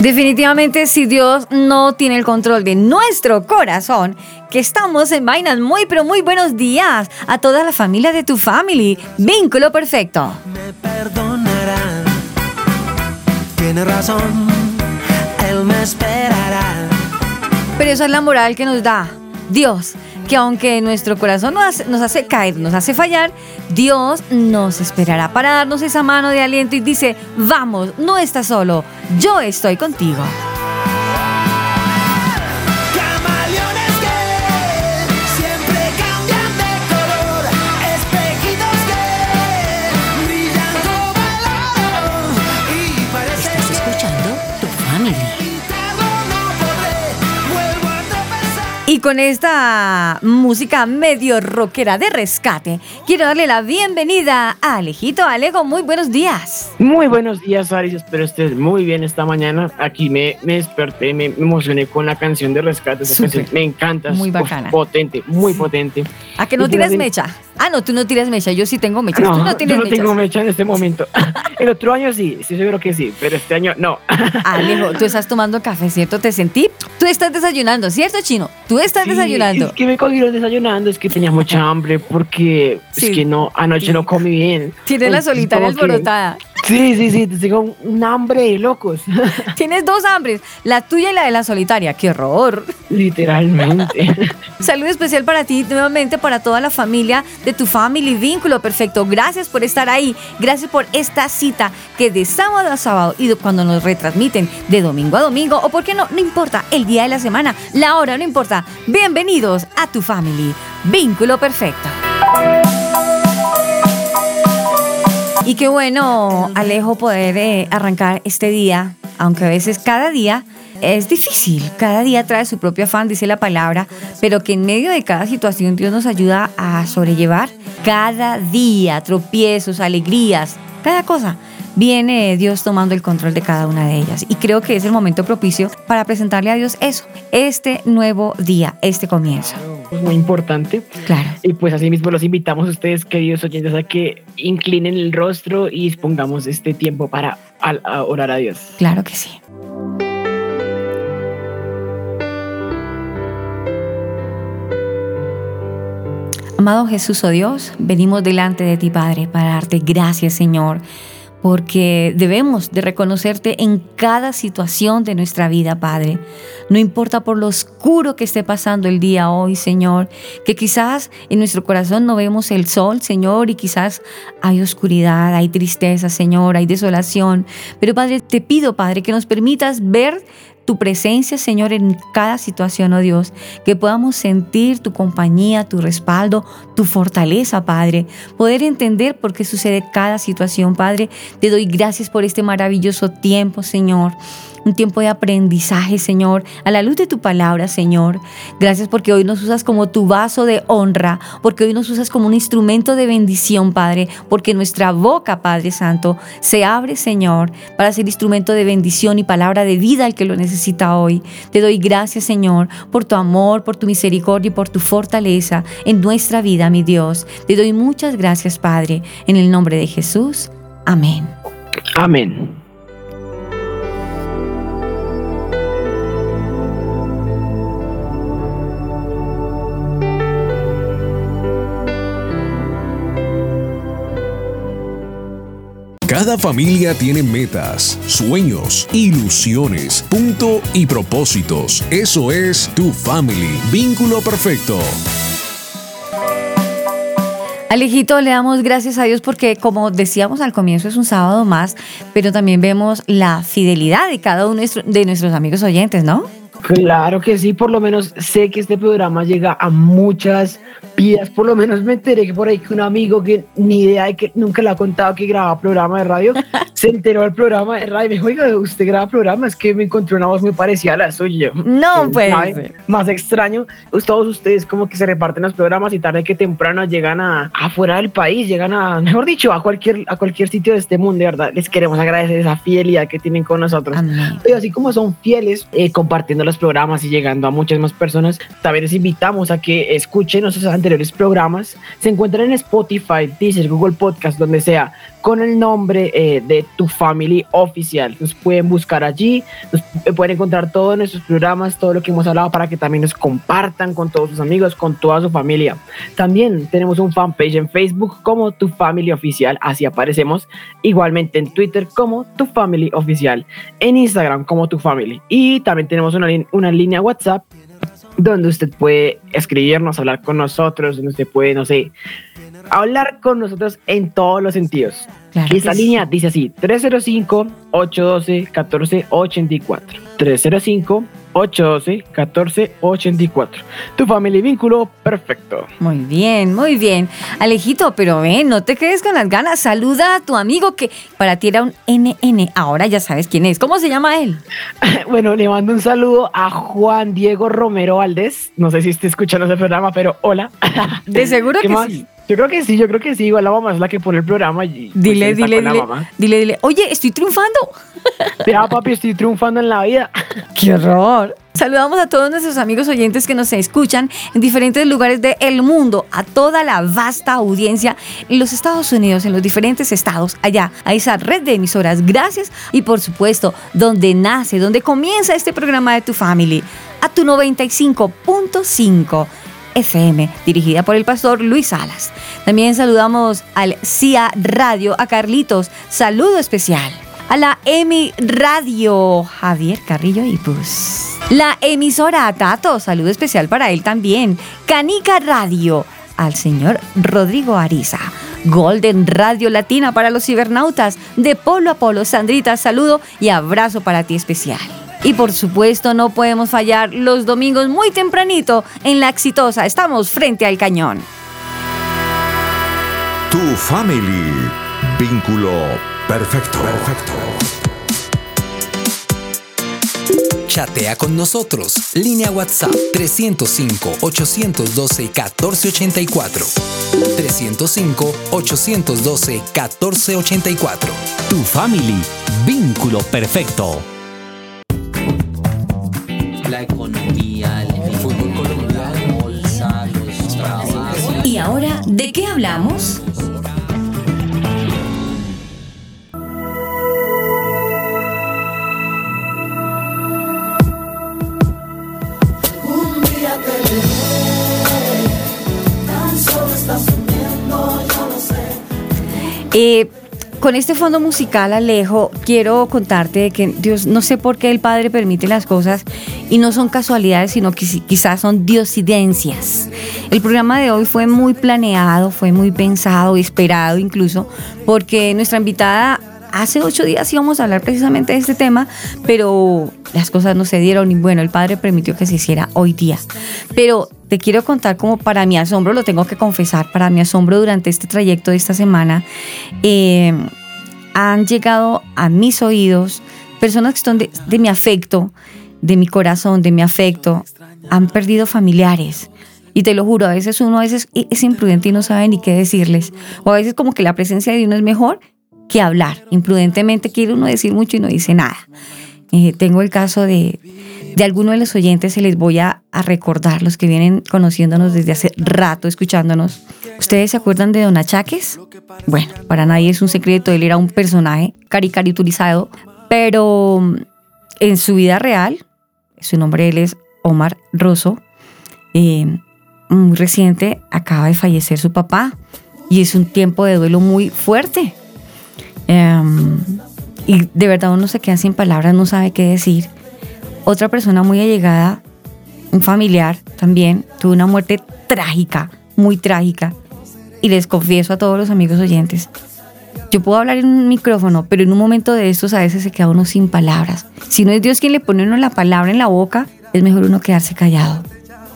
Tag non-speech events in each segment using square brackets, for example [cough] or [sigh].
Definitivamente, si Dios no tiene el control de nuestro corazón, que estamos en vainas muy, pero muy buenos días a toda la familia de tu family. Vínculo perfecto. me perdonará. Tiene razón, él me esperará. Pero esa es la moral que nos da Dios, que aunque nuestro corazón nos hace, caer, nos hace fallar, Dios nos esperará para darnos esa mano de aliento y dice, vamos, no estás solo, yo estoy contigo. Y con esta música medio rockera de rescate, quiero darle la bienvenida a Alejito Alejo. Muy buenos días. Muy buenos días, Aris. Espero estés muy bien esta mañana. Aquí me, me desperté, me, me emocioné con la canción de rescate. Esa canción me encanta. Muy bacana. uf, potente, muy potente. ¿A que no Y pues, mecha? Ah, no, tú no tiras mecha. Yo sí tengo mecha. tú No, no yo tienes no mechas. tengo mecha en este momento. [laughs] El otro año sí, sí seguro que sí, pero este año no. [laughs] Alejo, tú estás tomando café, ¿cierto? Te sentí. Tú estás desayunando, ¿cierto, Chino? Tú estás Sí, desayunando. Es que me cogieron desayunando, es que tenía mucha hambre porque Sí. es que no, anoche no comí bien. Tienes la solitaria que- alborotada. Sí, sí, sí, tengo un, un hambre de locos, [laughs] Tienes dos hambres, la tuya y la de la solitaria. ¡Qué horror! literalmente. [laughs] Saludo especial para ti, nuevamente para toda la familia de tu family vínculo perfecto. Gracias por estar ahí. Gracias por esta cita que de sábado a sábado y cuando nos retransmiten de domingo a domingo o por qué no, no importa el día de la semana, la hora no importa. Bienvenidos a tu family vínculo perfecto. Qué bueno, Alejo, poder eh, arrancar este día, aunque a veces cada día es difícil, cada día trae su propio afán, dice la palabra, pero que en medio de cada situación Dios nos ayuda a sobrellevar cada día, tropiezos, alegrías, cada cosa. Viene Dios tomando el control de cada una de ellas. Y creo que es el momento propicio para presentarle a Dios eso, este nuevo día, este comienzo. Es muy importante. Claro. Y pues así mismo los invitamos a ustedes, queridos oyentes, a que inclinen el rostro y dispongamos este tiempo para a orar a Dios. Claro que sí. Amado Jesús, oh Dios, venimos delante de ti, Padre, para darte gracias, Señor, porque debemos de reconocerte en cada situación de nuestra vida, Padre. No importa por lo oscuro que esté pasando el día hoy, Señor, que quizás en nuestro corazón no vemos el sol, Señor, y quizás hay oscuridad, hay tristeza, Señor, hay desolación. Pero, Padre, te pido, Padre, que nos permitas ver tu presencia, Señor, en cada situación, oh Dios, que podamos sentir tu compañía, tu respaldo, tu fortaleza, Padre, poder entender por qué sucede cada situación, Padre. Te doy gracias por este maravilloso tiempo, Señor un tiempo de aprendizaje, Señor, a la luz de tu palabra, Señor. Gracias porque hoy nos usas como tu vaso de honra, porque hoy nos usas como un instrumento de bendición, Padre, porque nuestra boca, Padre Santo, se abre, Señor, para ser instrumento de bendición y palabra de vida al que lo necesita hoy. Te doy gracias, Señor, por tu amor, por tu misericordia y por tu fortaleza en nuestra vida, mi Dios. Te doy muchas gracias, Padre, en el nombre de Jesús. Amén. Amén. Cada familia tiene metas, sueños, ilusiones, punto y propósitos. Eso es tu family, vínculo perfecto. Alejito, le damos gracias a Dios porque, como decíamos al comienzo, es un sábado más, pero también vemos la fidelidad de cada uno de nuestros amigos oyentes, ¿no? Claro que sí, por lo menos sé que este programa llega a muchas vidas. Por lo menos me enteré que por ahí que un amigo que ni idea de que nunca le ha contado que graba programa de radio, [laughs] se enteró del programa de radio me dijo, oiga, usted graba programa, es que me encontré una voz muy parecida a la suya. No, pues. Más extraño, pues todos ustedes como que se reparten los programas y tarde que temprano llegan a afuera del país, llegan a, mejor dicho, a cualquier, a cualquier sitio de este mundo, de verdad. Les queremos agradecer esa fidelidad que tienen con nosotros. Y así como son fieles eh, compartiendo los programas y llegando a muchas más personas, también les invitamos a que escuchen nuestros anteriores programas. Se encuentran en Spotify, Deezer, Google Podcast, donde sea, con el nombre eh, de Tu Family Oficial. Nos pueden buscar allí, nos pueden encontrar todos nuestros programas, todo lo que hemos hablado para que también nos compartan con todos sus amigos, con toda su familia. También tenemos un fanpage en Facebook como Tu Family Oficial, así aparecemos. Igualmente en Twitter como Tu Family Oficial, en Instagram como Tu Family. Y también tenemos una, una línea WhatsApp donde usted puede escribirnos, hablar con nosotros, donde usted puede, no sé, hablar con nosotros en todos los sentidos. Y esta línea dice así, 305-812-1484. 305-812-1484. Tu familia y vínculo perfecto. Muy bien, muy bien. Alejito, pero ven, no te quedes con las ganas. Saluda a tu amigo que para ti era un NN. Ahora ya sabes quién es. ¿Cómo se llama él? [laughs] bueno, le mando un saludo a Juan Diego Romero Valdés. No sé si esté escuchando ese programa, pero hola. De seguro [laughs] que sí. Yo creo que sí, yo creo que sí. Igual la mamá es la que pone el programa. Y, pues, dile, dile, dile, dile, dile. Oye, estoy triunfando. [laughs] Ya, papi, estoy triunfando en la vida. [laughs] Qué horror. Saludamos a todos nuestros amigos oyentes que nos escuchan en diferentes lugares del mundo, a toda la vasta audiencia en los Estados Unidos, en los diferentes estados, allá, a esa red de emisoras. Gracias. Y por supuesto, donde nace, donde comienza este programa de tu family, a tu 95.5 FM, dirigida por el pastor Luis Salas. También saludamos al CIA Radio, a Carlitos, saludo especial. A la EMI Radio, Javier Carrillo y Pus. La emisora Tato, saludo especial para él también. Canica Radio, al señor Rodrigo Ariza. Golden Radio Latina para los cibernautas. De Polo a Polo, Sandrita, saludo y abrazo para ti especial. Y por supuesto no podemos fallar los domingos muy tempranito en La Exitosa. Estamos frente al cañón. Tu family. Vínculo perfecto. Perfecto. Chatea con nosotros. Línea WhatsApp 305-812-1484. 305-812-1484. Tu family. Vínculo perfecto la economía, el fútbol colombiano, bolsa, los trabajos. ¿Y ahora de qué hablamos? Un día te veré, tan solo estás durmiendo, yo lo sé. Eh, con este fondo musical, Alejo, quiero contarte que Dios, no sé por qué el Padre permite las cosas y no son casualidades, sino que quizás son diosidencias. El programa de hoy fue muy planeado, fue muy pensado, esperado incluso, porque nuestra invitada hace ocho días íbamos a hablar precisamente de este tema, pero las cosas no se dieron y bueno, el Padre permitió que se hiciera hoy día. Pero te quiero contar como para mi asombro, lo tengo que confesar, para mi asombro durante este trayecto de esta semana, eh, han llegado a mis oídos personas que son de, de mi afecto, de mi corazón, de mi afecto, han perdido familiares. Y te lo juro, a veces uno a veces es imprudente y no sabe ni qué decirles. O a veces como que la presencia de uno es mejor que hablar. Imprudentemente quiere uno decir mucho y no dice nada. Eh, tengo el caso de, de alguno de los oyentes, se les voy a, recordar, los que vienen conociéndonos desde hace rato, escuchándonos. ¿Ustedes se acuerdan de Don Achaques? Bueno, para nadie es un secreto, él era un personaje caricaturizado, pero en su vida real, su nombre él es Omar Rosso, eh, muy reciente acaba de fallecer su papá y es un tiempo de duelo muy fuerte. Em, y de verdad uno se queda sin palabras, no sabe qué decir. Otra persona muy allegada, un familiar también, tuvo una muerte trágica, muy trágica. Y les confieso a todos los amigos oyentes, yo puedo hablar en un micrófono, pero en un momento de estos a veces se queda uno sin palabras. Si no es Dios quien le pone uno la palabra en la boca, es mejor uno quedarse callado.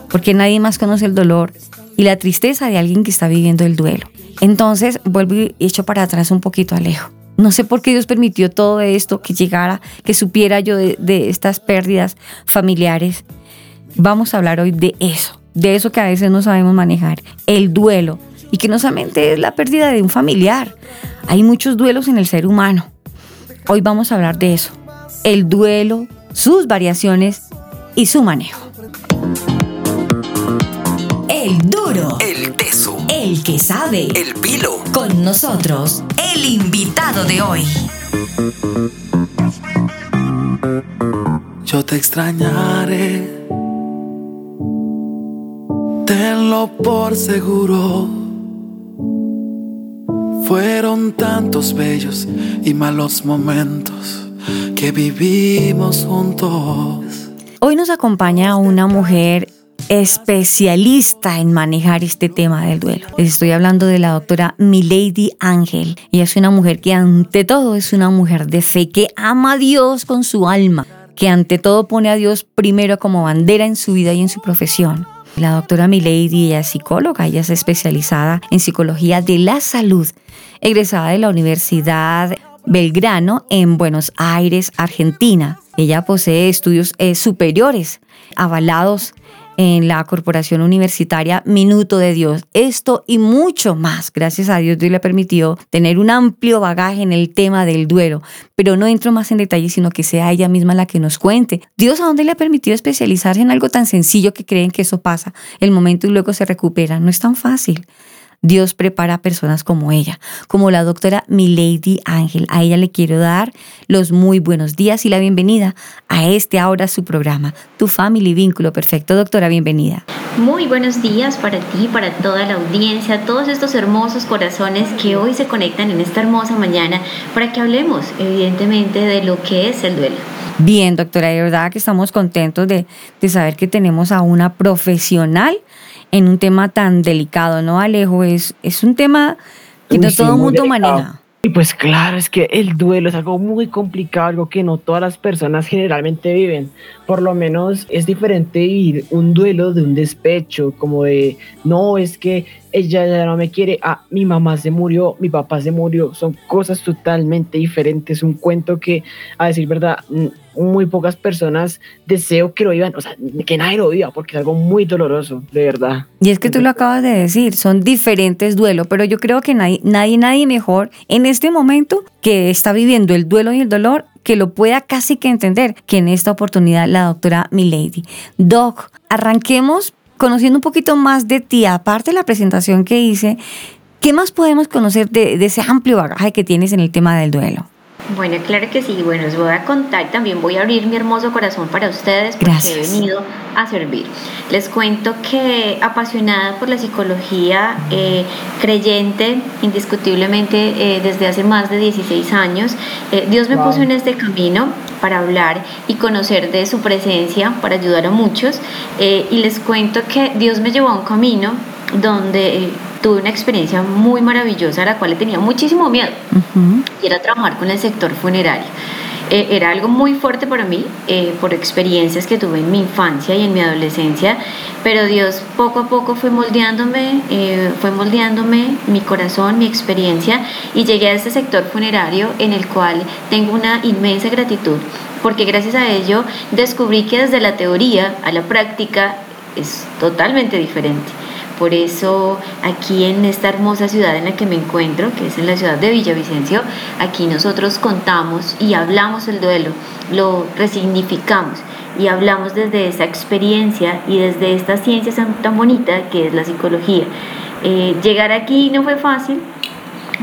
Porque nadie más conoce el dolor y la tristeza de alguien que está viviendo el duelo. Entonces vuelvo y echo para atrás un poquito Alejo. No sé por qué Dios permitió todo esto, que llegara, que supiera yo de, de estas pérdidas familiares. Vamos a hablar hoy de eso, de eso que a veces no sabemos manejar, el duelo. Y que no solamente es la pérdida de un familiar, hay muchos duelos en el ser humano. Hoy vamos a hablar de eso, el duelo, sus variaciones y su manejo. El duro. El teso. El que sabe. El pilo. Con nosotros, el invitado de hoy. Yo te extrañaré. Tenlo por seguro. Fueron tantos bellos y malos momentos que vivimos juntos. Hoy nos acompaña una mujer especialista en manejar este tema del duelo. Les estoy hablando de la doctora Milady Ángel. Ella es una mujer que ante todo es una mujer de fe, que ama a Dios con su alma, que ante todo pone a Dios primero como bandera en su vida y en su profesión. La doctora Milady, ella es psicóloga, ella es especializada en psicología de la salud, egresada de la Universidad Belgrano en Buenos Aires, Argentina. Ella posee estudios eh, superiores avalados en la Corporación Universitaria Minuto de Dios. Esto y mucho más. Gracias a Dios, Dios le permitió tener un amplio bagaje en el tema del duelo. Pero no entro más en detalle, sino que sea ella misma la que nos cuente. Dios a dónde le ha permitido especializarse en algo tan sencillo que creen que eso pasa el momento y luego se recupera. No es tan fácil. Dios prepara a personas como ella, como la doctora Milady Ángel. A ella le quiero dar los muy buenos días y la bienvenida a este ahora su programa, Tu Family Vínculo Perfecto. Doctora, bienvenida. Muy buenos días para ti, para toda la audiencia, todos estos hermosos corazones que hoy se conectan en esta hermosa mañana para que hablemos, evidentemente, de lo que es el duelo. Bien, doctora, de verdad que estamos contentos de, de saber que tenemos a una profesional en un tema tan delicado, ¿no, Alejo? Es, es un tema que no sí, todo el mundo delicado. maneja. Y pues claro, es que el duelo es algo muy complicado, algo que no todas las personas generalmente viven. Por lo menos es diferente vivir un duelo de un despecho, como de, no, es que ella ya no me quiere, ah, mi mamá se murió, mi papá se murió. Son cosas totalmente diferentes. Un cuento que, a decir verdad, muy pocas personas deseo que lo vivan, o sea, que nadie lo viva, porque es algo muy doloroso, de verdad. Y es que tú lo acabas de decir, son diferentes duelos, pero yo creo que nadie, nadie, nadie mejor en este momento que está viviendo el duelo y el dolor que lo pueda casi que entender que en esta oportunidad la doctora Milady. Doc, arranquemos conociendo un poquito más de ti, aparte de la presentación que hice, ¿qué más podemos conocer de, de ese amplio bagaje que tienes en el tema del duelo? Bueno, claro que sí. Bueno, les voy a contar, también voy a abrir mi hermoso corazón para ustedes porque Gracias. he venido a servir. Les cuento que apasionada por la psicología, eh, creyente indiscutiblemente eh, desde hace más de 16 años, eh, Dios me Wow. puso en este camino para hablar y conocer de su presencia, para ayudar a muchos. Y les cuento que Dios me llevó a un camino donde... tuve una experiencia muy maravillosa a la cual tenía muchísimo miedo y era trabajar con el sector funerario. Eh, era algo muy fuerte para mí eh, por experiencias que tuve en mi infancia y en mi adolescencia, pero Dios poco a poco fue moldeándome, eh, fue moldeándome mi corazón, mi experiencia y llegué a este sector funerario en el cual tengo una inmensa gratitud porque gracias a ello descubrí que desde la teoría a la práctica es totalmente diferente. Por eso aquí en esta hermosa ciudad en la que me encuentro, que es en la ciudad de Villavicencio, aquí nosotros contamos y hablamos el duelo, lo resignificamos y hablamos desde esa experiencia y desde esta ciencia tan bonita que es la psicología. Eh, llegar aquí no fue fácil,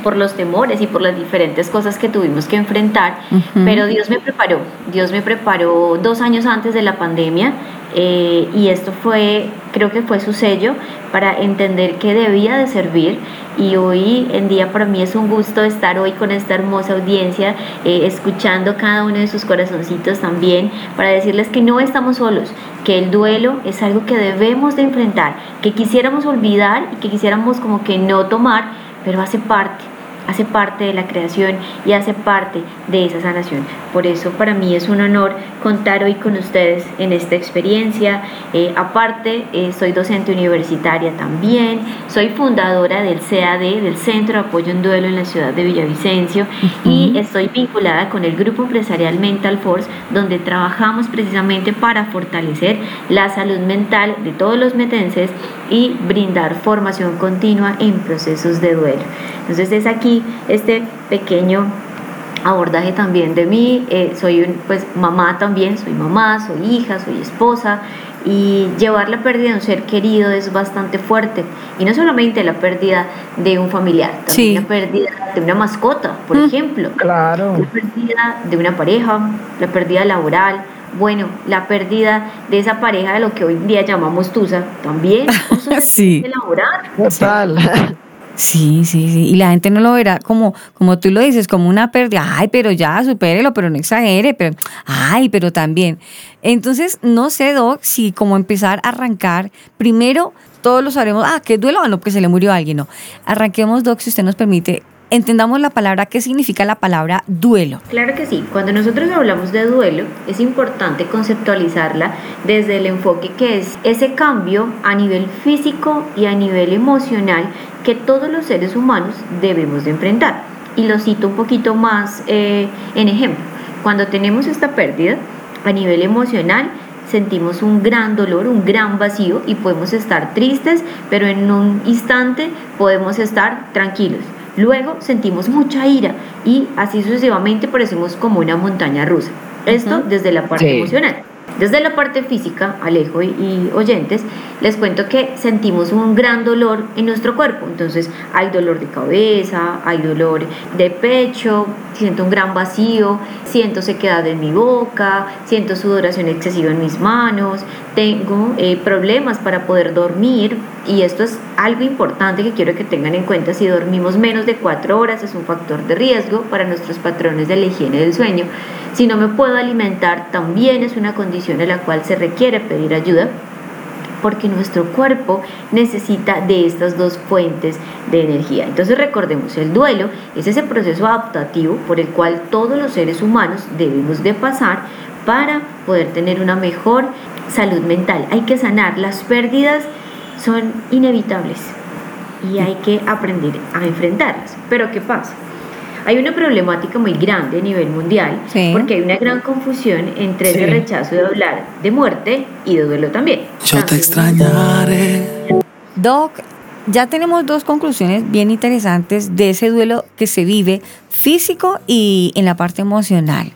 por los temores y por las diferentes cosas que tuvimos que enfrentar, pero Dios me preparó, Dios me preparó dos años antes de la pandemia eh, y esto fue, creo que fue su sello para entender que debía de servir y hoy en día para mí es un gusto estar hoy con esta hermosa audiencia, eh, escuchando cada uno de sus corazoncitos también, para decirles que no estamos solos, que el duelo es algo que debemos de enfrentar, que quisiéramos olvidar y que quisiéramos como que no tomar, pero hace parte hace parte de la creación y hace parte de esa sanación. Por eso para mí es un honor contar hoy con ustedes en esta experiencia. Eh, aparte, eh, soy docente universitaria también, soy fundadora del CAD, del Centro de Apoyo en Duelo en la ciudad de Villavicencio, y estoy vinculada con el grupo empresarial Mental Force, donde trabajamos precisamente para fortalecer la salud mental de todos los metenses y brindar formación continua en procesos de duelo. Entonces es aquí este pequeño abordaje también de mí. Eh, soy pues mamá también, soy mamá, soy hija, soy esposa y llevar la pérdida de un ser querido es bastante fuerte y no solamente la pérdida de un familiar, también la pérdida de una mascota, por Mm. ejemplo, Claro. la pérdida de una pareja, la pérdida laboral, bueno, la pérdida de esa pareja de lo que hoy en día llamamos tusa, también, [laughs] o Sí. laboral. Total. Sí, sí, sí. Y la gente no lo verá como, como tú lo dices, como una pérdida. Ay, pero ya, supérelo, pero no exagere, pero, ay, pero también. Entonces, no sé, Doc, si como empezar a arrancar, primero todos lo sabremos, ah, ¿qué duelo? Ah, no, porque se le murió a alguien, no. Arranquemos, Doc, si usted nos permite, entendamos la palabra, ¿qué significa la palabra duelo? Claro que sí, cuando nosotros hablamos de duelo es importante conceptualizarla desde el enfoque que es ese cambio a nivel físico y a nivel emocional que todos los seres humanos debemos de enfrentar. Y lo cito un poquito más eh, en ejemplo. Cuando tenemos esta pérdida a nivel emocional, sentimos un gran dolor, un gran vacío y podemos estar tristes, pero en un instante podemos estar tranquilos. Luego sentimos mucha ira y así sucesivamente parecemos como una montaña rusa. Esto desde la parte Sí. emocional. Desde la parte física, Alejo y, y oyentes, les cuento que sentimos un gran dolor en nuestro cuerpo. Entonces hay dolor de cabeza, hay dolor de pecho, siento un gran vacío, siento sequedad en mi boca, siento sudoración excesiva en mis manos, tengo eh, problemas para poder dormir y esto es algo importante que quiero que tengan en cuenta. Si dormimos menos de cuatro horas es un factor de riesgo para nuestros patrones de la higiene del sueño. Si no me puedo alimentar también es una condición en la cual se requiere pedir ayuda porque nuestro cuerpo necesita de estas dos fuentes de energía. Entonces recordemos, el duelo es ese proceso adaptativo por el cual todos los seres humanos debemos de pasar para poder tener una mejor salud mental. Hay que sanar, las pérdidas son inevitables y hay que aprender a enfrentarlas. Pero ¿qué pasa? Hay una problemática muy grande a nivel mundial Sí. porque hay una gran confusión entre Sí. el rechazo de hablar de muerte y de duelo también. Yo te extrañaré. Doc, ya tenemos dos conclusiones bien interesantes de ese duelo que se vive físico y en la parte emocional.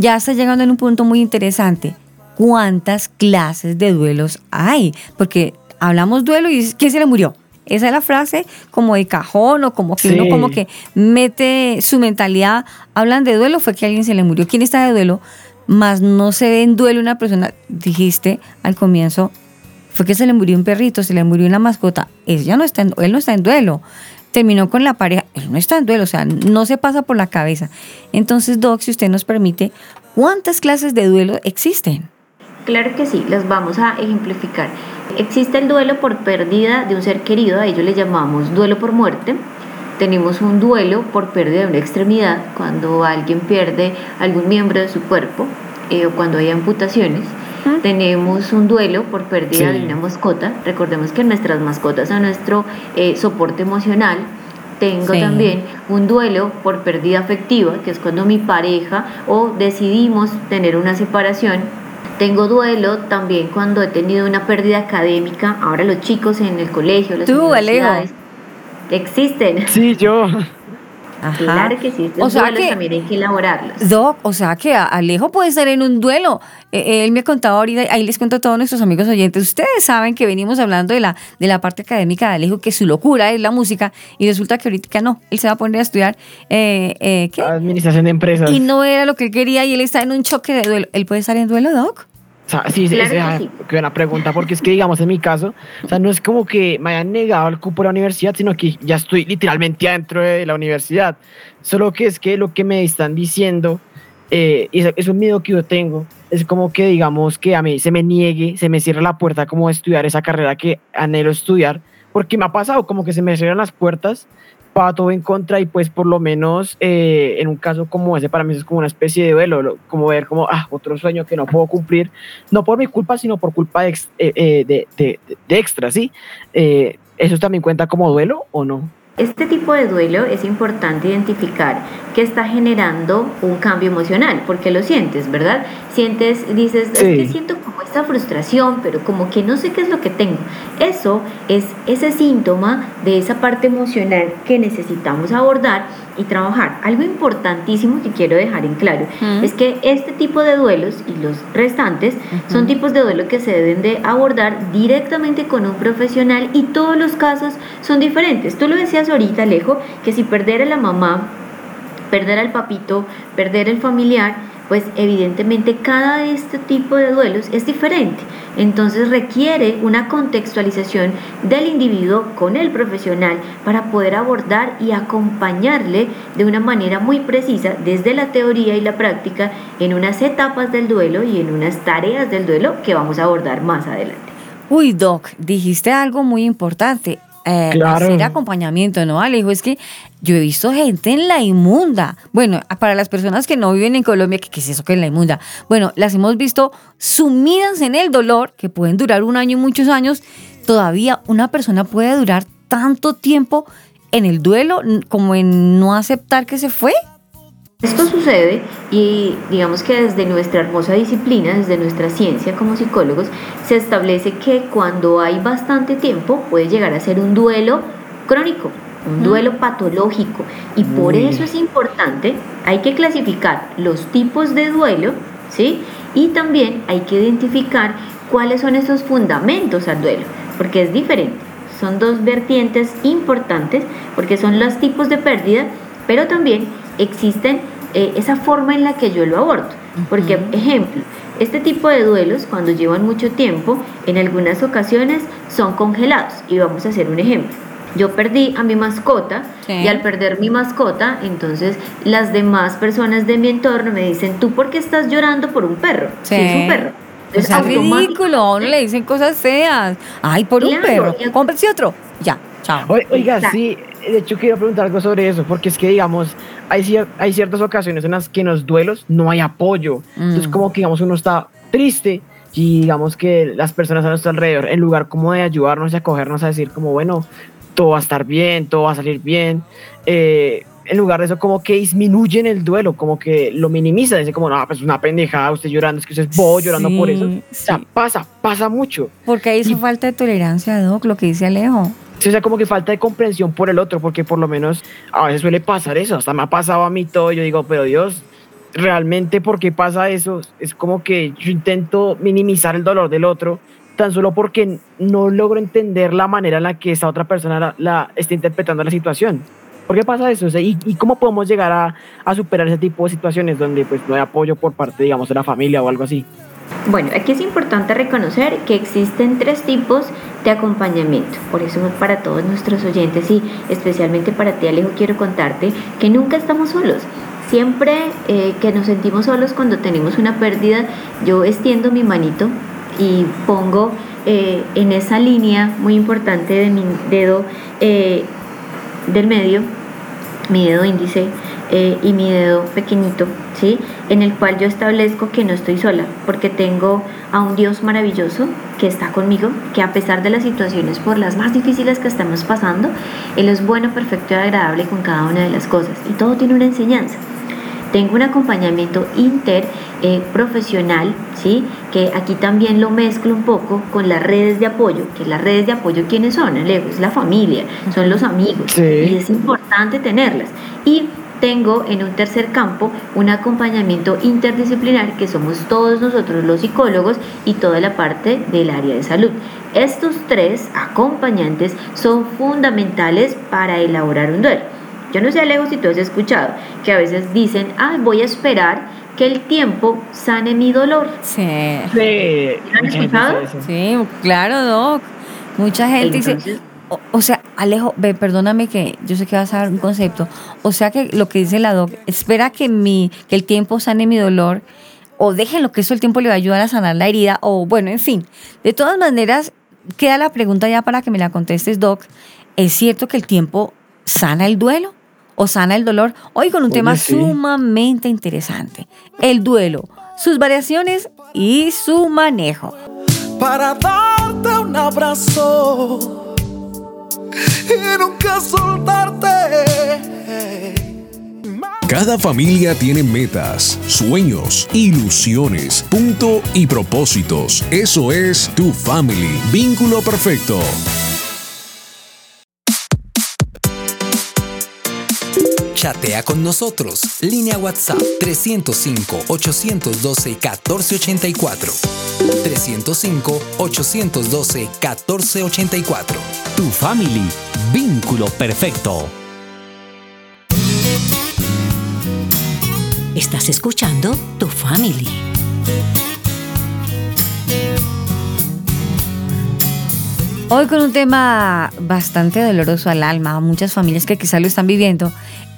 Ya está llegando en un punto muy interesante. ¿Cuántas clases de duelos hay? Porque hablamos duelo y dices, ¿quién se le murió? Esa es la frase como de cajón o como que Sí. uno como que mete su mentalidad. Hablan de duelo, fue que alguien se le murió. ¿Quién está de duelo? Más no se ve en duelo una persona. Dijiste al comienzo, fue que se le murió un perrito, se le murió una mascota. Ella no está en- él no está en duelo. Terminó con la pareja, él no está en duelo, o sea, no se pasa por la cabeza. Entonces, Doc, si usted nos permite, ¿cuántas clases de duelo existen? Claro que sí, las vamos a ejemplificar. Existe el duelo por pérdida de un ser querido, a ello le llamamos duelo por muerte. Tenemos un duelo por pérdida de una extremidad, cuando alguien pierde algún miembro de su cuerpo eh, o cuando hay amputaciones. Tenemos un duelo por pérdida Sí. de una mascota. Recordemos que nuestras mascotas son nuestro eh, soporte emocional. Tengo Sí. también un duelo por pérdida afectiva, que es cuando mi pareja o decidimos tener una separación. Tengo duelo también cuando he tenido una pérdida académica. Ahora los chicos en el colegio, las Tú, Alejo. existen. Sí, yo. Ajá. Claro que sí, O los sea duelos que- también hay que elaborarlos. Doc, o sea que Alejo puede estar en un duelo. Eh, él me ha contado ahorita, ahí les cuento a todos nuestros amigos oyentes. Ustedes saben que venimos hablando de la, de la parte académica de Alejo, que su locura es la música, y resulta que ahorita no. Él se va a poner a estudiar, eh, eh, ¿qué? Administración de empresas. Y no era lo que él quería y él está en un choque de duelo. ¿Él puede estar en duelo, Doc? O sea, sí, Claro sí, que sí. buena pregunta, porque es que, digamos, en mi caso, o sea, no es como que me hayan negado el cupo de la universidad, sino que ya estoy literalmente adentro de la universidad. Solo que es que lo que me están diciendo, eh, y es, es un miedo que yo tengo, es como que, digamos, que a mí se me niegue, se me cierre la puerta como de estudiar esa carrera que anhelo estudiar, porque me ha pasado como que se me cierran las puertas para todo en contra y pues por lo menos eh, en un caso como ese para mí es como una especie de duelo, lo- como ver como ah, otro sueño que no puedo cumplir, no por mi culpa, sino por culpa de, ex- eh, eh, de, de, de extra, ¿sí? Eh, ¿Eso también cuenta como duelo o no? Este tipo de duelo es importante identificar que está generando un cambio emocional, porque lo sientes, ¿verdad? Sientes, dices, es que siento como esta frustración, pero como que no sé qué es lo que tengo. Eso es ese síntoma de esa parte emocional que necesitamos abordar y trabajar. Algo importantísimo que quiero dejar en claro Mm. es que este tipo de duelos y los restantes son tipos de duelo que se deben de abordar directamente con un profesional y todos los casos son diferentes. Tú lo decías ahorita, Alejo, que si perder a la mamá, perder al papito, perder el familiar, pues evidentemente cada este tipo de duelos es diferente. Entonces requiere una contextualización del individuo con el profesional para poder abordar y acompañarle de una manera muy precisa desde la teoría y la práctica en unas etapas del duelo y en unas tareas del duelo que vamos a abordar más adelante. Uy, Doc, dijiste algo muy importante. Eh, Claro. Hacer acompañamiento, ¿no, Alejo? Es que yo he visto gente en la inmunda. Bueno, para las personas que no viven en Colombia, ¿qué, qué es eso que es la inmunda? Bueno, las hemos visto sumidas en el dolor, que pueden durar un año y muchos años. Todavía una persona puede durar tanto tiempo en el duelo como en no aceptar que se fue. Esto sucede y digamos que desde nuestra hermosa disciplina, desde nuestra ciencia como psicólogos, se establece que cuando hay bastante tiempo puede llegar a ser un duelo crónico, un duelo patológico. Y por eso es importante, hay que clasificar los tipos de duelo, ¿sí? Y también hay que identificar cuáles son esos fundamentos al duelo, porque es diferente. Son dos vertientes importantes porque son los tipos de pérdida, pero también existen eh, esa forma en la que yo lo abordo. Porque, ejemplo, este tipo de duelos, cuando llevan mucho tiempo, en algunas ocasiones son congelados. Y vamos a hacer un ejemplo. Yo perdí a mi mascota Sí. y al perder mi mascota, entonces las demás personas de mi entorno me dicen, ¿tú por qué estás llorando por un perro? Si es un perro. O sea, es ridículo, a uno le dicen cosas feas. Ay, por un perro. Cómprese otro. Chao. Oi- Oiga, Exacto. sí, de hecho quiero preguntar algo sobre eso, porque es que, digamos, hay, cier- hay ciertas ocasiones en las que en los duelos no hay apoyo. Entonces, Mm. como que, digamos, uno está triste y digamos que las personas a nuestro alrededor, en lugar como de ayudarnos y acogernos a decir como, bueno, todo va a estar bien, todo va a salir bien, eh, en lugar de eso como que disminuyen el duelo, como que lo minimizan, dicen como, no, pues es una pendejada, usted llorando, es que usted es bobo llorando por eso. Sí, O sea, sí. pasa, pasa mucho. Porque hay esa falta de tolerancia, Doc, lo que dice Alejo. O sea, como que falta de comprensión por el otro, porque por lo menos a veces suele pasar eso, hasta me ha pasado a mí todo, yo digo, pero Dios, realmente por qué pasa eso? Es como que yo intento minimizar el dolor del otro, tan solo porque no logro entender la manera en la que esa otra persona la, la está interpretando la situación. ¿Por qué pasa eso? O sea, ¿y, y cómo podemos llegar a, a superar ese tipo de situaciones donde pues no hay apoyo por parte, digamos, de la familia o algo así? Bueno, aquí es importante reconocer que existen tres tipos de acompañamiento. Por eso para todos nuestros oyentes y especialmente para ti Alejo quiero contarte que nunca estamos solos. siempre eh, que nos sentimos solos cuando tenemos una pérdida, yo extiendo mi manito y pongo eh, en esa línea muy importante de mi dedo eh, del medio, mi dedo índice eh, y mi dedo pequeñito, ¿sí? En el cual yo establezco que no estoy sola, porque tengo a un Dios maravilloso que está conmigo, que a pesar de las situaciones por las más difíciles que estamos pasando, Él es bueno, perfecto y agradable con cada una de las cosas. Y todo tiene una enseñanza. Tengo un acompañamiento inter eh, profesional, ¿sí? que aquí también lo mezclo un poco con las redes de apoyo, que las redes de apoyo, ¿quiénes son? Alejo? Es la familia, son los amigos, Sí. y es importante tenerlas. Y tengo en un tercer campo un acompañamiento interdisciplinar que somos todos nosotros los psicólogos y toda la parte del área de salud. Estos tres acompañantes son fundamentales para elaborar un duelo. Yo no sé, Alejo, si tú has escuchado que a veces dicen, ah, voy a esperar que el tiempo sane mi dolor. Sí. Sí. ¿Lo han escuchado? Sí, claro, Doc. Mucha gente dice, o, o sea, Alejo, ve, perdóname que yo sé que vas a dar un concepto. O sea que lo que dice la Doc, espera que, mi, que el tiempo sane mi dolor, o déjenlo que eso el tiempo le va a ayudar a sanar la herida, o bueno, en fin. De todas maneras, queda la pregunta ya para que me la contestes, Doc. ¿Es cierto que el tiempo sana el duelo? ¿O sana el dolor? Hoy con un Oye, tema sí. sumamente interesante. El duelo, sus variaciones y su manejo. para darte un abrazo nunca soltarte. Cada familia tiene metas, sueños, ilusiones, punto y propósitos. Eso es tu family. Vínculo perfecto. Chatea con nosotros. Línea WhatsApp 305-812-1484. 305-812-1484. Tu family. Vínculo perfecto. Estás escuchando Tu Family. Hoy con un tema bastante doloroso al alma, a muchas familias que quizá lo están viviendo,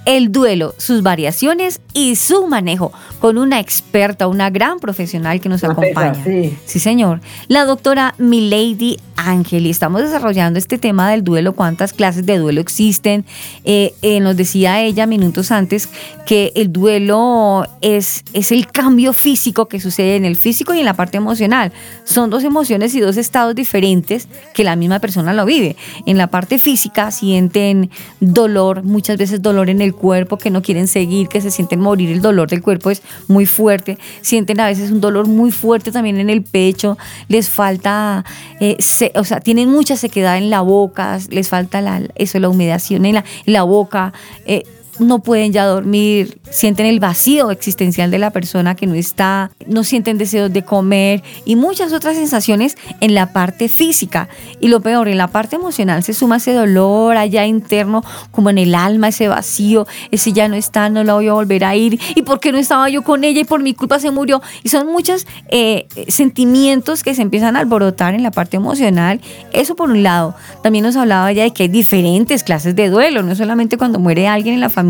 el duelo, sus variaciones y su manejo, con una experta, una gran profesional que nos Una acompaña. sí. Sí, señor. La doctora Milady Ángel. Y estamos desarrollando este tema del duelo, cuántas clases de duelo existen. Eh, eh, nos decía ella minutos antes que el duelo es, es el cambio físico que sucede en el físico y en la parte emocional. Son dos emociones y dos estados diferentes que la misma persona lo vive. En la parte física sienten dolor, muchas veces dolor en el cuerpo, que no quieren seguir, que se sienten morir. El dolor del cuerpo es muy fuerte. Sienten a veces un dolor muy fuerte también en el pecho. Les falta, eh, se- o sea, tienen mucha sequedad en la boca, les falta la, eso, la humedación en la, en la boca. eh, no pueden ya dormir, sienten el vacío existencial de la persona que no está, no sienten deseos de comer y muchas otras sensaciones en la parte física. Y lo peor, en la parte emocional se suma ese dolor allá interno, como en el alma, ese vacío, ese ya no está, no la voy a volver a ir. ¿Y por qué no estaba yo con ella y por mi culpa se murió? Y son muchos eh, sentimientos que se empiezan a alborotar en la parte emocional. Eso por un lado. También nos hablaba ya de que hay diferentes clases de duelo, no solamente cuando muere alguien en la familia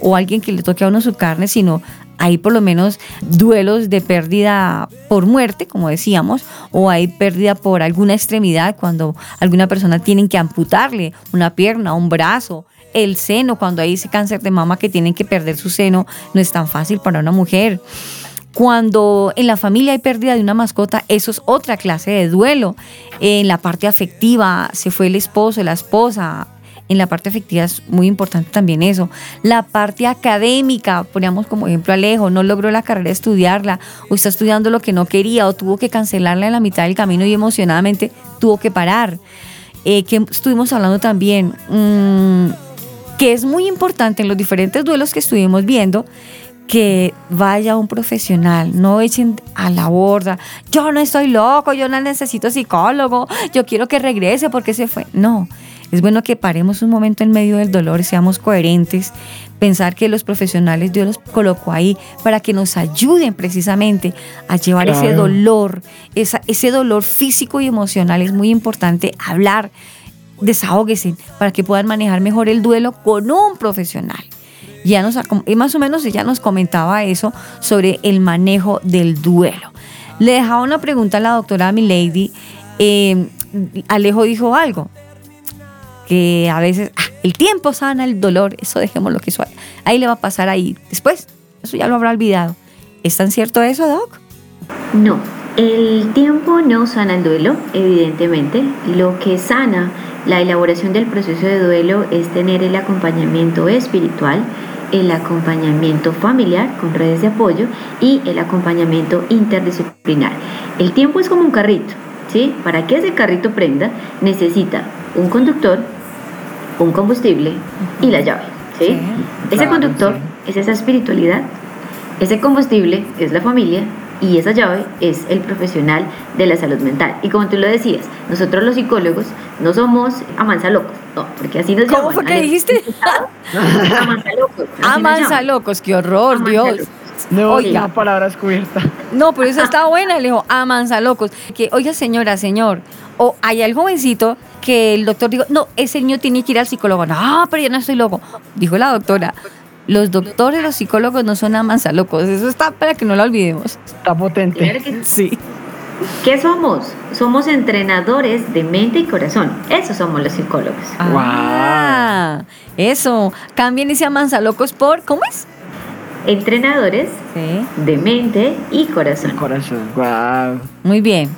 o alguien que le toque a uno su carne, sino hay por lo menos duelos de pérdida por muerte, como decíamos, o hay pérdida por alguna extremidad cuando alguna persona tienen que amputarle una pierna, un brazo, el seno, cuando hay ese cáncer de mama que tienen que perder su seno, no es tan fácil para una mujer. Cuando en la familia hay pérdida de una mascota, eso es otra clase de duelo. En la parte afectiva, se fue el esposo, la esposa. En la parte afectiva es muy importante también eso. La parte académica, poníamos como ejemplo Alejo, no logró la carrera de estudiarla, o está estudiando lo que no quería, o tuvo que cancelarla en la mitad del camino y emocionadamente tuvo que parar. Eh, que estuvimos hablando también, mm, que es muy importante en los diferentes duelos que estuvimos viendo, que vaya un profesional, no echen a la borda, yo no estoy loco, yo no necesito psicólogo, yo quiero que regrese porque se fue. No, es bueno que paremos un momento en medio del dolor y seamos coherentes, pensar que los profesionales Dios los colocó ahí para que nos ayuden precisamente a llevar ese dolor, esa- ese dolor físico y emocional. Es muy importante hablar, desahóguese para que puedan manejar mejor el duelo con un profesional. Y, ya nos, más o menos ella nos comentaba eso sobre el manejo del duelo. Le dejaba una pregunta a la doctora Milady. Eh, Alejo dijo algo, que a veces ah, el tiempo sana el dolor, eso dejémoslo que eso ahí le va a pasar ahí. Después, eso ya lo habrá olvidado. ¿Es tan cierto eso, Doc? No, el tiempo no sana el duelo, evidentemente. Lo que sana la elaboración del proceso de duelo es tener el acompañamiento espiritual, el acompañamiento familiar con redes de apoyo y el acompañamiento interdisciplinar. El tiempo es como un carrito, ¿sí? Para que ese carrito prenda necesita un conductor, un combustible y la llave, ¿sí? Ese claro, conductor es esa espiritualidad, ese combustible es la familia y esa llave es el profesional de la salud mental. Y como tú lo decías, nosotros los psicólogos no somos amansalocos, no, porque así nos ¿Cómo llaman. fue que dijiste? [laughs] Amansalocos. así nos Amansa llaman. locos, qué horror, Dios. Amansalocos. No, Oiga. una palabra descubierta. [laughs] No, pero eso está buena, le dijo, amansa locos. Que, oiga, señora, señor, o hay el jovencito que el doctor dijo, no, ese niño tiene que ir al psicólogo. No, pero yo no estoy loco. Dijo la doctora, los doctores, los psicólogos no son amansa locos. Eso está para que no lo olvidemos. Está potente. Claro que Sí. ¿Qué somos? Somos entrenadores de mente y corazón. Eso somos los psicólogos. Ah, eso. Cambien ese amansa locos por, ¿cómo es? Entrenadores Sí. de mente y corazón. Corazón. Wow. Muy bien.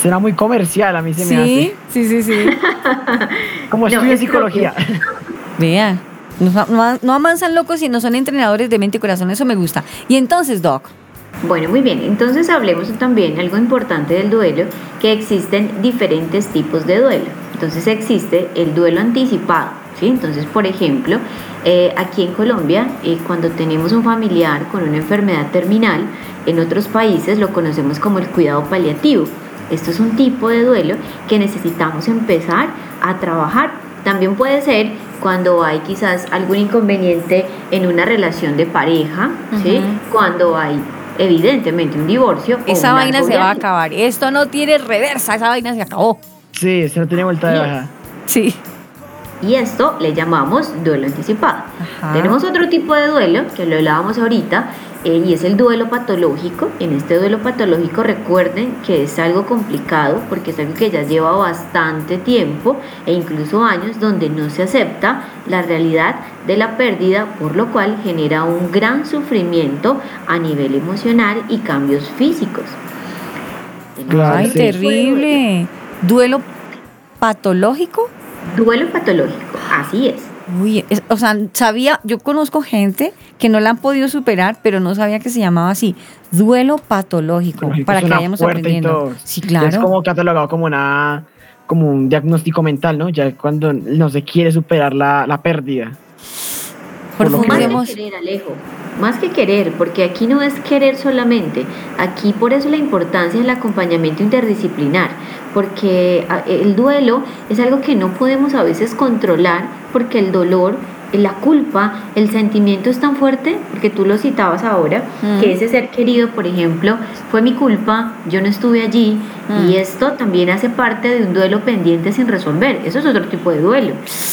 Será muy comercial, a mí se me Sí, sí, sí, sí. hace. [laughs] Como No, estudio es psicología. [laughs] Vea. No, no- no amansan locos, sino son entrenadores de mente y corazón. Eso me gusta. Y entonces, Doc. Bueno, muy bien. Entonces hablemos también algo importante del duelo, que existen diferentes tipos de duelo. Entonces existe el duelo anticipado. ¿Sí? Entonces, por ejemplo, eh, aquí en Colombia, eh, cuando tenemos un familiar con una enfermedad terminal, en otros países lo conocemos como el cuidado paliativo. Esto es un tipo de duelo que necesitamos empezar a trabajar. También puede ser cuando hay quizás algún inconveniente en una relación de pareja, cuando hay evidentemente un divorcio. Esa vaina se va a acabar. Esto no tiene reversa. Esa vaina se acabó. Sí, se no tiene vuelta de baja. Sí. Y esto le llamamos duelo anticipado. Ajá. Tenemos otro tipo de duelo, que lo hablábamos ahorita, eh, y es el duelo patológico. En este duelo patológico recuerden que es algo complicado porque es algo que ya lleva bastante tiempo e incluso años donde no se acepta la realidad de la pérdida, por lo cual genera un gran sufrimiento a nivel emocional y cambios físicos. Claro, Ay, terrible. Duelo patológico. Duelo patológico, así es. Uy, es- o sea, sabía, yo conozco gente que no la han podido superar, pero no sabía que se llamaba así. Duelo patológico, Lógico, para que vayamos aprendiendo. Sí, Es claro. como catalogado como una como un diagnóstico mental, ¿no? Ya cuando no se quiere superar la, la pérdida. Por lo que Más que querer, Alejo. Más que querer, porque aquí no es querer solamente. Aquí por eso la importancia del acompañamiento interdisciplinar, porque a- el duelo es algo que no podemos a veces controlar, porque el dolor, la culpa, el sentimiento es tan fuerte, porque tú lo citabas ahora, Mm. que ese ser querido, por ejemplo, fue mi culpa, yo no estuve allí, Mm. y esto también hace parte de un duelo pendiente sin resolver. Eso es otro tipo de duelo,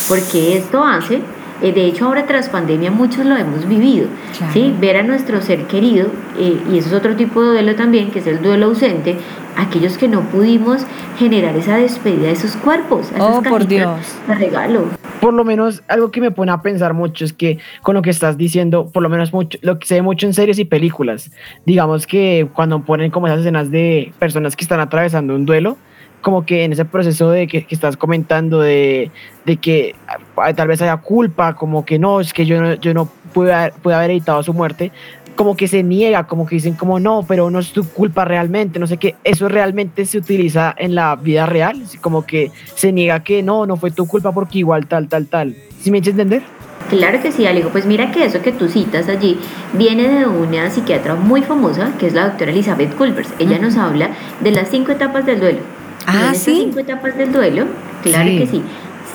porque esto hace eh, de hecho, ahora tras pandemia muchos lo hemos vivido, Claro. ¿sí? Ver a nuestro ser querido, eh, y eso es otro tipo de duelo también, que es el duelo ausente, aquellos que no pudimos generar esa despedida de sus cuerpos, esas Oh, por Dios. de regalo. Por lo menos algo que me pone a pensar mucho es que con lo que estás diciendo, por lo menos mucho, lo que se ve mucho en series y películas, digamos que cuando ponen como esas escenas de personas que están atravesando un duelo, como que en ese proceso de que, que estás comentando de, de que ah, tal vez haya culpa, como que no, es que yo no, yo no pude, haber, pude haber evitado su muerte, como que se niega, como que dicen como no, pero no es tu culpa realmente, no sé qué, eso realmente se utiliza en la vida real, como que se niega que no, no fue tu culpa porque igual tal, tal, tal. ¿Sí me eches entender? Claro que sí, Alejo. Pues mira que eso que tú citas allí viene de una psiquiatra muy famosa, que es la doctora Elizabeth Culpers. Ella nos habla de las cinco etapas del duelo. Ah, en sí. cinco etapas del duelo, claro Sí. que sí.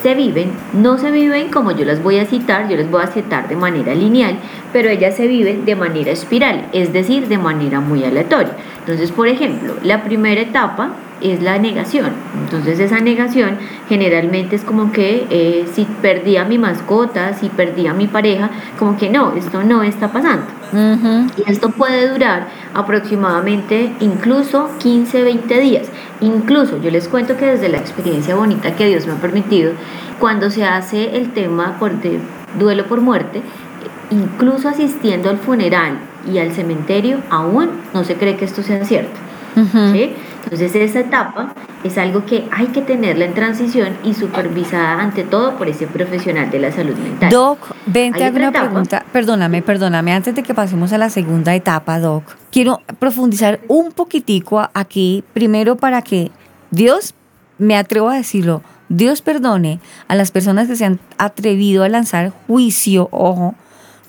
Se viven, no se viven como yo las voy a citar, yo les voy a citar de manera lineal, pero ellas se viven de manera espiral, es decir, de manera muy aleatoria. Entonces, por ejemplo, la primera etapa es la negación. Entonces esa negación generalmente es como que eh, si perdí a mi mascota, si perdí a mi pareja, como que no, esto no está pasando. Y esto puede durar aproximadamente incluso 15, 20 días. Incluso yo les cuento que desde la experiencia bonita que Dios me ha permitido, cuando se hace el tema por de duelo por muerte, incluso asistiendo al funeral y al cementerio, aún no se cree que esto sea cierto. ¿sí? Entonces esa etapa es algo que hay que tenerla en transición y supervisada ante todo por ese profesional de la salud mental. Doc, ven, te hago una etapa. pregunta. Perdóname, perdóname. Antes de que pasemos a la segunda etapa, Doc, quiero profundizar un poquitico aquí, primero para que Dios, me atrevo a decirlo, Dios perdone a las personas que se han atrevido a lanzar juicio, ojo,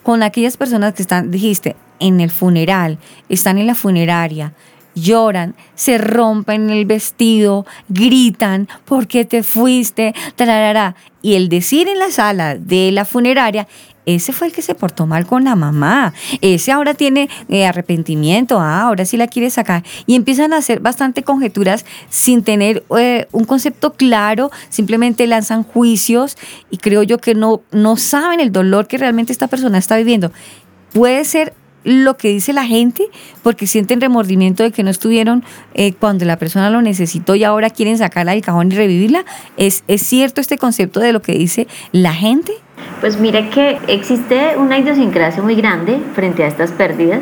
con aquellas personas que están, dijiste, en el funeral, están en la funeraria, lloran, se rompen el vestido, gritan, ¿por qué te fuiste? Tararara. Y el decir en la sala de la funeraria, ese fue el que se portó mal con la mamá, ese ahora tiene eh, arrepentimiento, ah, ahora sí la quiere sacar. Y empiezan a hacer bastante conjeturas sin tener eh, un concepto claro, simplemente lanzan juicios y creo yo que no, no saben el dolor que realmente esta persona está viviendo. Puede ser lo que dice la gente porque sienten remordimiento de que no estuvieron eh, cuando la persona lo necesitó y ahora quieren sacarla del cajón y revivirla. ¿Es, ¿Es cierto este concepto de lo que dice la gente? Pues mire que existe una idiosincrasia muy grande frente a estas pérdidas,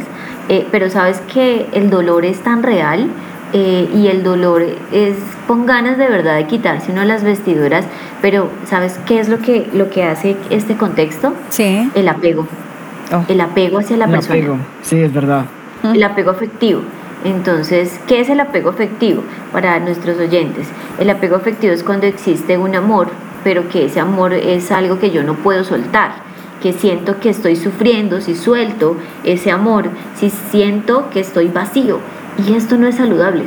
eh, pero sabes que el dolor es tan real eh, y el dolor es con ganas de verdad de quitarse uno las vestiduras, pero ¿sabes qué es lo que, lo que hace este contexto? Sí. El apego. El apego hacia la El persona. apego. Sí, es verdad. El apego afectivo. Entonces, ¿qué es el apego afectivo para nuestros oyentes? El apego afectivo es cuando existe un amor, pero que ese amor es algo que yo no puedo soltar, que siento que estoy sufriendo, si suelto ese amor, si siento que estoy vacío. Y esto no es saludable.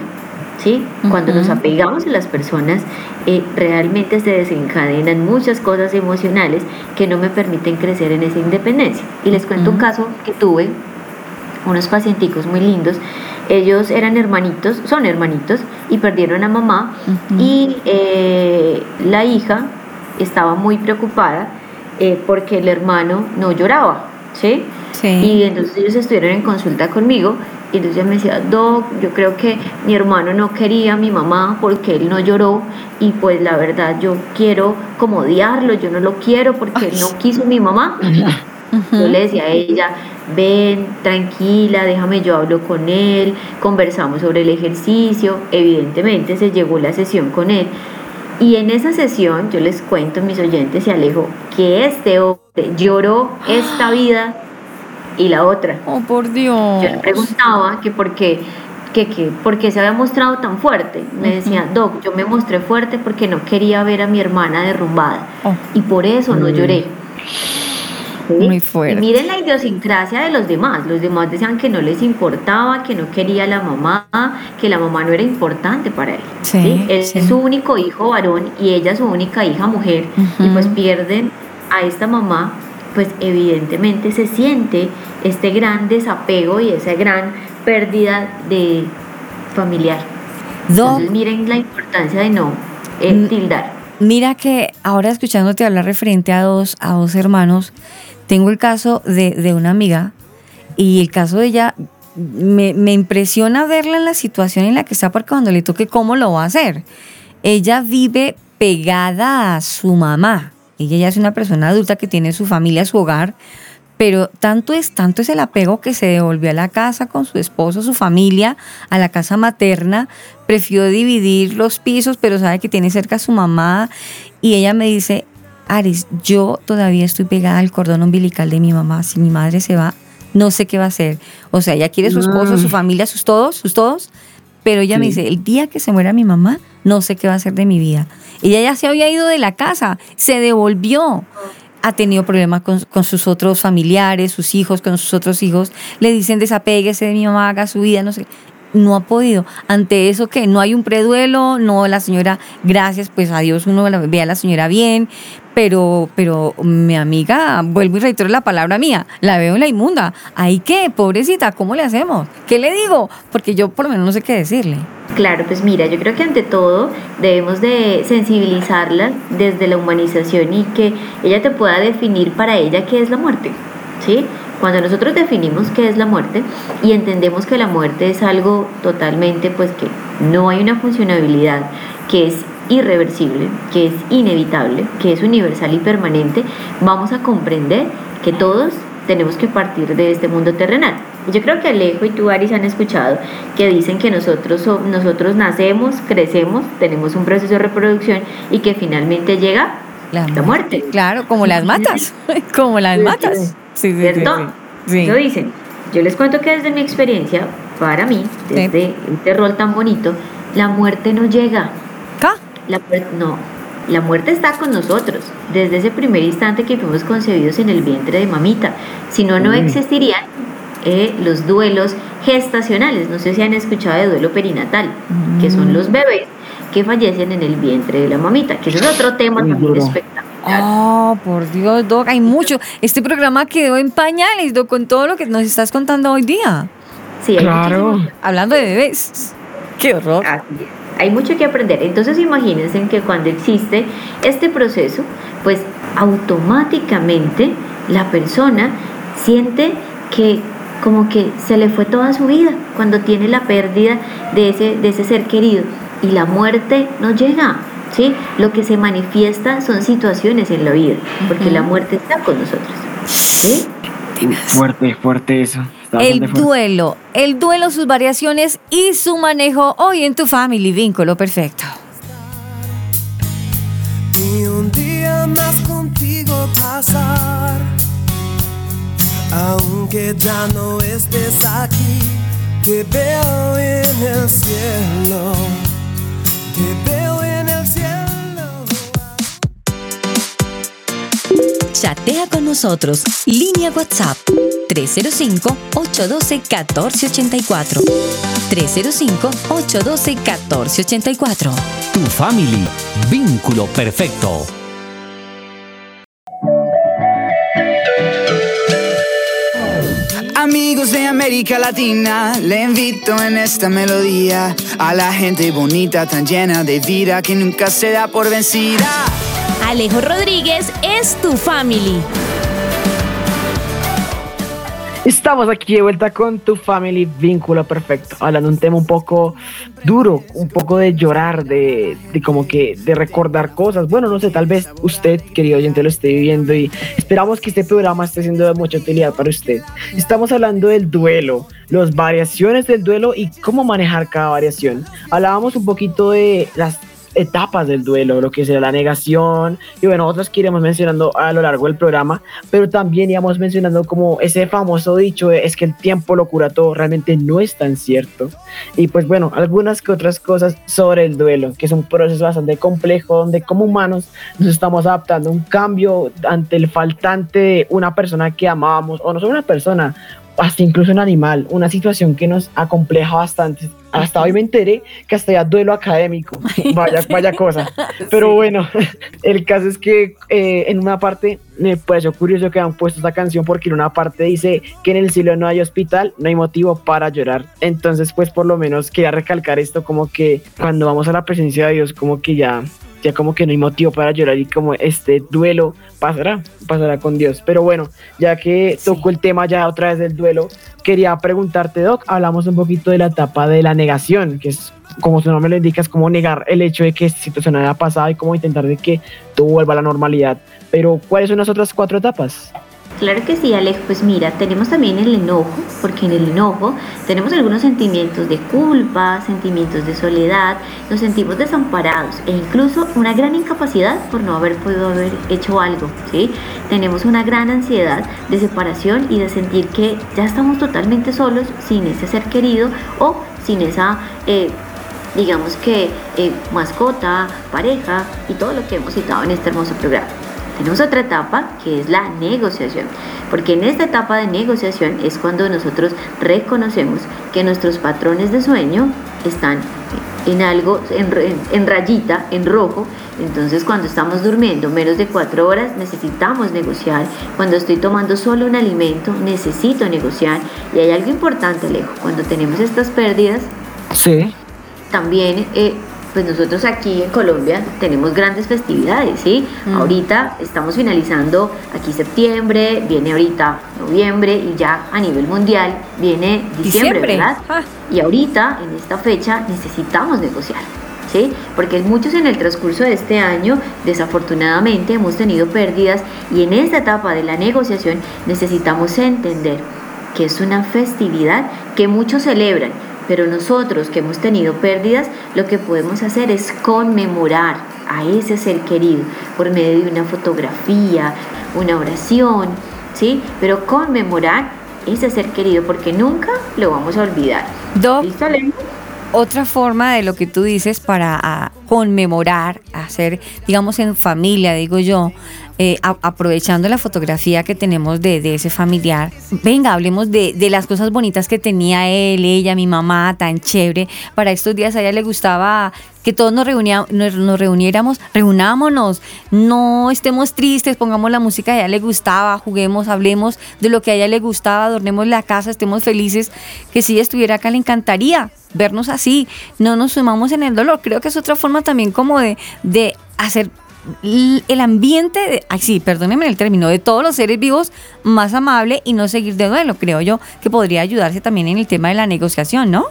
¿Sí? Cuando nos apegamos a las personas, eh, realmente se desencadenan muchas cosas emocionales que no me permiten crecer en esa independencia. Y les cuento un caso que tuve, unos pacienticos muy lindos. Ellos eran hermanitos, son hermanitos, y perdieron a mamá. Y eh, la hija estaba muy preocupada eh, porque el hermano no lloraba, ¿sí? Y entonces ellos estuvieron en consulta conmigo y entonces me decía, Doc, yo creo que mi hermano no quería a mi mamá porque él no lloró y pues la verdad yo quiero como odiarlo, yo no lo quiero porque él no quiso a mi mamá. Yo le decía a ella, ven, tranquila, déjame, yo hablo con él, conversamos sobre el ejercicio, evidentemente se llegó la sesión con él. Y en esa sesión yo les cuento a mis oyentes y Alejo que este hombre lloró esta [gasps] vida y la otra. Oh, por Dios. Yo le preguntaba que por qué, que, que, por qué se había mostrado tan fuerte. Me decía, Doc, yo me mostré fuerte porque no quería ver a mi hermana derrumbada. Y por eso no Mm. lloré. ¿Sí? Muy fuerte. Y miren la idiosincrasia de los demás. Los demás decían que no les importaba, que no quería a la mamá, que la mamá no era importante para él. Sí, Él sí. es su único hijo varón y ella su única hija mujer. Y pues pierden a esta mamá, pues evidentemente se siente este gran desapego y esa gran pérdida de familiar. Entonces miren la importancia de no eh, tildar. Mira que ahora escuchándote hablar referente a dos, a dos hermanos, tengo el caso de, de una amiga y el caso de ella me, me impresiona verla en la situación en la que está porque cuando le toque cómo lo va a hacer. Ella vive pegada a su mamá. Ella ya es una persona adulta que tiene su familia, su hogar, pero tanto es, tanto es el apego que se devolvió a la casa con su esposo, su familia, a la casa materna, prefirió dividir los pisos, pero sabe que tiene cerca a su mamá. Y ella me dice, Aris, yo todavía estoy pegada al cordón umbilical de mi mamá, si mi madre se va, no sé qué va a hacer. O sea, ella quiere su esposo, su familia, sus todos, sus todos, pero ella me dice, el día que se muera mi mamá, no sé qué va a hacer de mi vida. Ella ya se había ido de la casa, se devolvió ha tenido problemas con, con sus otros familiares, sus hijos, con sus otros hijos. Le dicen desapéguese de mi mamá, haga su vida, no sé. No ha podido. Ante eso que no hay un preduelo, no la señora, gracias, pues a Dios uno ve a la señora bien, pero, pero mi amiga, vuelvo y reitero la palabra mía, la veo en la inmunda. ¿Ahí qué? Pobrecita, ¿cómo le hacemos? ¿Qué le digo? Porque yo por lo menos no sé qué decirle. Claro, pues mira, yo creo que ante todo debemos de sensibilizarla desde la humanización y que ella te pueda definir para ella qué es la muerte, ¿sí? Cuando nosotros definimos qué es la muerte y entendemos que la muerte es algo totalmente, pues que no hay una funcionabilidad, que es irreversible, que es inevitable, que es universal y permanente, vamos a comprender que todos tenemos que partir de este mundo terrenal. Yo creo que Alejo y tú, Aris, han escuchado que dicen que nosotros, so- nosotros nacemos, crecemos, tenemos un proceso de reproducción y que finalmente llega la, muerte. Claro, como las matas, [laughs] como las matas. Sí, sí, sí, ¿Cierto? Sí. Lo dicen. Yo les cuento que desde mi experiencia, para mí, desde este rol tan bonito, la muerte no llega. La muerte, no, la muerte está con nosotros desde ese primer instante que fuimos concebidos en el vientre de mamita. Si no, no Mm. existirían eh, los duelos gestacionales. No sé si han escuchado de duelo perinatal, que son los bebés que fallecen en el vientre de la mamita, que eso es otro tema Muy también duro. espectacular. Oh, por Dios, Doc, hay mucho. Este programa quedó en pañales, Doc, con todo lo que nos estás contando hoy día. Sí, hay Claro. Hablando de bebés. Qué horror. Así es. Hay mucho que aprender. Entonces imagínense que cuando existe este proceso, pues automáticamente la persona siente que como que se le fue toda su vida cuando tiene la pérdida de ese, de ese ser querido y la muerte no llega. ¿sí? Lo que se manifiesta son situaciones en la vida, porque la muerte está con nosotros. ¿sí? Fuerte, fuerte eso. El duelo, el duelo, sus variaciones y su manejo hoy en tu family, vínculo perfecto. Y un día más contigo pasar, aunque ya no estés aquí, te veo en el cielo, te veo en el cielo. Chatea con nosotros. Línea WhatsApp 305-812-1484. 305-812-1484. Tu family, vínculo perfecto. Amigos de América Latina, le invito en esta melodía a la gente bonita, tan llena de vida que nunca se da por vencida. Alejo Rodríguez es tu family. Estamos aquí de vuelta con tu family vínculo perfecto, hablando un tema un poco duro, un poco de llorar, de, de como que de recordar cosas. Bueno, no sé, tal vez usted, querido oyente, lo esté viviendo y esperamos que este programa esté siendo de mucha utilidad para usted. Estamos hablando del duelo, las variaciones del duelo y cómo manejar cada variación. Hablábamos un poquito de las etapas del duelo, lo que será la negación, y bueno, otras que iremos mencionando a lo largo del programa, pero también íbamos mencionando como ese famoso dicho es que el tiempo lo cura todo, realmente no es tan cierto. Y pues bueno, algunas que otras cosas sobre el duelo, que es un proceso bastante complejo, donde como humanos nos estamos adaptando a un cambio ante el faltante de una persona que amábamos, o no solo una persona, hasta incluso un animal, una situación que nos acompleja bastante. Hasta hoy me enteré que hasta ya duelo académico. [laughs] Vaya, vaya cosa. Pero bueno, [laughs] el caso es que eh, en una parte me pareció curioso que han puesto esta canción porque en una parte dice que en el cielo no hay hospital, no hay motivo para llorar. Entonces, pues por lo menos quería recalcar esto como que cuando vamos a la presencia de Dios, como que ya ya como que no hay motivo para llorar y como este duelo pasará, pasará con Dios. Pero bueno, ya que tocó el tema ya otra vez del duelo, quería preguntarte, Doc, hablamos un poquito de la etapa de la negación, que es como su nombre lo indica, es como negar el hecho de que esta situación haya pasado y como intentar de que todo vuelva a la normalidad. Pero, ¿cuáles son las otras cuatro etapas? Claro que sí, Alex. Pues mira, tenemos también el enojo, porque en el enojo tenemos algunos sentimientos de culpa, sentimientos de soledad, nos sentimos desamparados e incluso una gran incapacidad por no haber podido haber hecho algo, ¿sí? Tenemos una gran ansiedad de separación y de sentir que ya estamos totalmente solos sin ese ser querido o sin esa... eh, digamos que eh, mascota, pareja y todo lo que hemos citado en este hermoso programa. Tenemos otra etapa que es la negociación, porque en esta etapa de negociación es cuando nosotros reconocemos que nuestros patrones de sueño están en algo, en, en, rayita, en rojo. Entonces cuando estamos durmiendo menos de cuatro horas necesitamos negociar. Cuando estoy tomando solo un alimento necesito negociar. Y hay algo importante, Alejo, cuando tenemos estas pérdidas, sí. también eh, pues nosotros aquí en Colombia tenemos grandes festividades, ¿sí? Mm. Ahorita estamos finalizando aquí septiembre, viene ahorita noviembre y ya a nivel mundial viene diciembre, Diciembre. ¿verdad? Ah. Y ahorita en esta fecha necesitamos negociar. ¿Sí? Porque muchos en el transcurso de este año desafortunadamente hemos tenido pérdidas y en esta etapa de la negociación necesitamos entender que es una festividad que muchos celebran, pero nosotros que hemos tenido pérdidas, lo que podemos hacer es conmemorar a ese ser querido por medio de una fotografía, una oración, ¿sí? Pero conmemorar ese ser querido porque nunca lo vamos a olvidar. Doc, ¿Listo, Alejo? Otra forma de lo que tú dices para conmemorar, hacer, digamos, en familia, digo yo, eh, aprovechando la fotografía que tenemos de, ese familiar, venga, hablemos de, las cosas bonitas que tenía él, ella, mi mamá, tan chévere. Para estos días a ella le gustaba que todos nos, reunia- nos reuniéramos, reunámonos, no estemos tristes, pongamos la música que a ella le gustaba, juguemos, hablemos de lo que a ella le gustaba, adornemos la casa, estemos felices, que si ella estuviera acá le encantaría vernos así, no nos sumamos en el dolor. Creo que es otra forma también como de, de hacer el ambiente, de, ay sí, perdónenme el término, de todos los seres vivos más amable y no seguir de duelo, creo yo, que podría ayudarse también en el tema de la negociación, ¿no?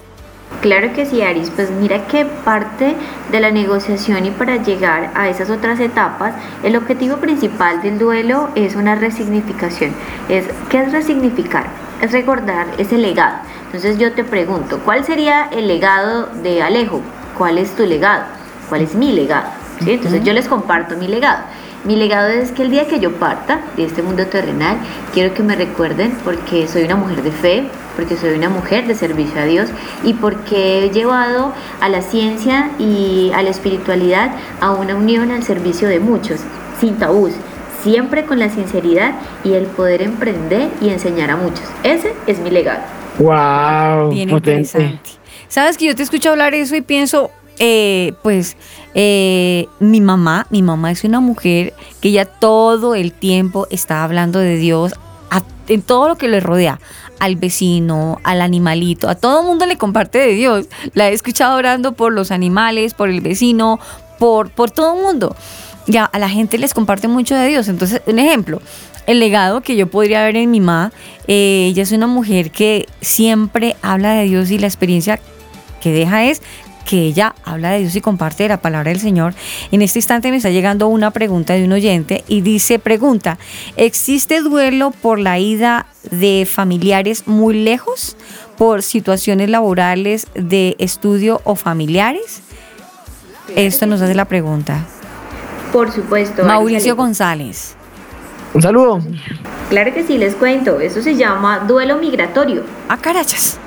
Claro que sí, Aris. Pues mira que parte de la negociación y para llegar a esas otras etapas, el objetivo principal del duelo es una resignificación. Es, ¿Qué es resignificar? Es recordar ese legado. Entonces yo te pregunto, ¿cuál sería el legado de Alejo? ¿Cuál es tu legado? ¿Cuál es mi legado? ¿Sí? Entonces yo les comparto mi legado. Mi legado es que el día que yo parta de este mundo terrenal, quiero que me recuerden porque soy una mujer de fe, porque soy una mujer de servicio a Dios y porque he llevado a la ciencia y a la espiritualidad a una unión al servicio de muchos, sin tabús, siempre con la sinceridad y el poder emprender y enseñar a muchos. Ese es mi legado. Wow, Bien potente. interesante. Sabes que yo te escucho hablar eso y pienso, eh, pues, eh, mi mamá, mi mamá es una mujer que ya todo el tiempo está hablando de Dios a- en todo lo que le rodea, al vecino, al animalito, a todo mundo le comparte de Dios. La he escuchado orando por los animales, por el vecino, por, por todo el mundo. Ya a la gente les comparte mucho de Dios. Entonces, un ejemplo, el legado que yo podría ver en mi mamá, eh, ella es una mujer que siempre habla de Dios y la experiencia que deja es que ella habla de Dios y comparte de la palabra del Señor. En este instante me está llegando una pregunta de un oyente y dice, pregunta, ¿existe duelo por la ida de familiares muy lejos, por situaciones laborales de estudio o familiares? Esto nos hace la pregunta. Por supuesto. Mauricio. González. Un saludo. Claro que sí, les cuento. Eso se llama duelo migratorio. ¡Ah, carachas!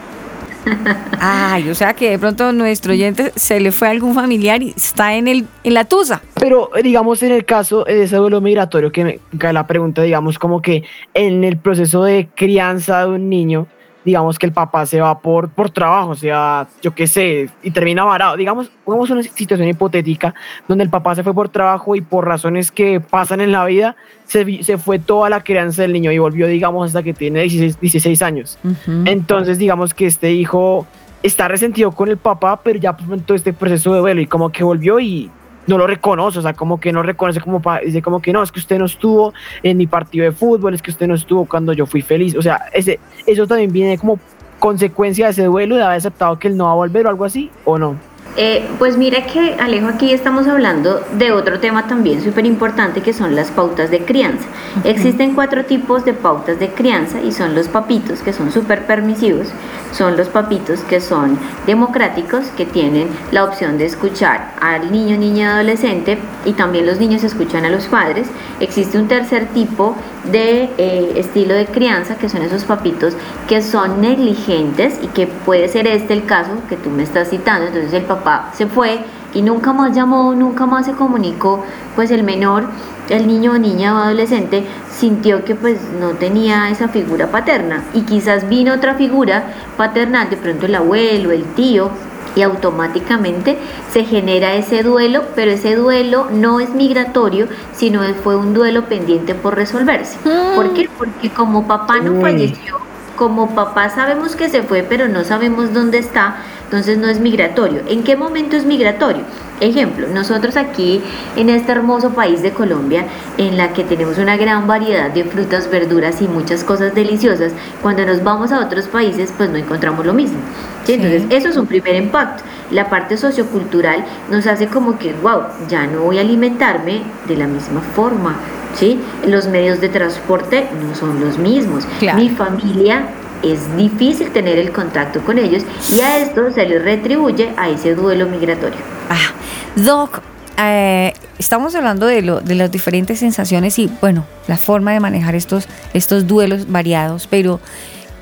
Ay, o sea que de pronto nuestro oyente se le fue algún familiar y está en, el, en la tusa. Pero eh, digamos en el caso de ese duelo migratorio que me cae la pregunta, digamos como que en el proceso de crianza de un niño, digamos que el papá se va por, por trabajo, o sea, yo qué sé, y termina varado. Digamos, pongamos una situación hipotética donde el papá se fue por trabajo y por razones que pasan en la vida, se, se fue toda la crianza del niño y volvió, digamos, hasta que tiene 16, 16 años. Entonces, digamos que este hijo está resentido con el papá, pero ya pasó todo este proceso de duelo y como que volvió y no lo reconoce, o sea, como que no reconoce como dice como que no, es que usted no estuvo en mi partido de fútbol, es que usted no estuvo cuando yo fui feliz, o sea, ese, eso también viene como consecuencia de ese duelo de haber aceptado que él no va a volver o algo así, o no. Eh, pues mira que Alejo aquí estamos hablando de otro tema también súper importante que son las pautas de crianza. Existen cuatro tipos de pautas de crianza y son los papitos que son súper permisivos, son los papitos que son democráticos que tienen la opción de escuchar al niño, niña, adolescente y también los niños escuchan a los padres. Existe un tercer tipo de eh, estilo de crianza que son esos papitos que son negligentes y que puede ser este el caso que tú me estás citando. Entonces el papá se fue y nunca más llamó, nunca más se comunicó, pues el menor, el niño, niña o adolescente sintió que pues no tenía esa figura paterna y quizás vino otra figura paternal, de pronto el abuelo, el tío, y automáticamente se genera ese duelo, pero ese duelo no es migratorio, sino fue un duelo pendiente por resolverse. ¿Por qué? Porque como papá no falleció, como papá sabemos que se fue, pero no sabemos dónde está, entonces no es migratorio. ¿En qué momento es migratorio? Ejemplo, nosotros aquí en este hermoso país de Colombia, en la que tenemos una gran variedad de frutas, verduras y muchas cosas deliciosas, cuando nos vamos a otros países, pues no encontramos lo mismo. ¿sí? Entonces, eso es un primer impacto. La parte sociocultural nos hace como que, wow, ya no voy a alimentarme de la misma forma. ¿sí? Los medios de transporte no son los mismos. Claro. Mi familia es difícil tener el contacto con ellos y a esto se les retribuye a ese duelo migratorio. Ah, Doc, eh, estamos hablando de, lo, de las diferentes sensaciones y, bueno, la forma de manejar estos, estos duelos variados, pero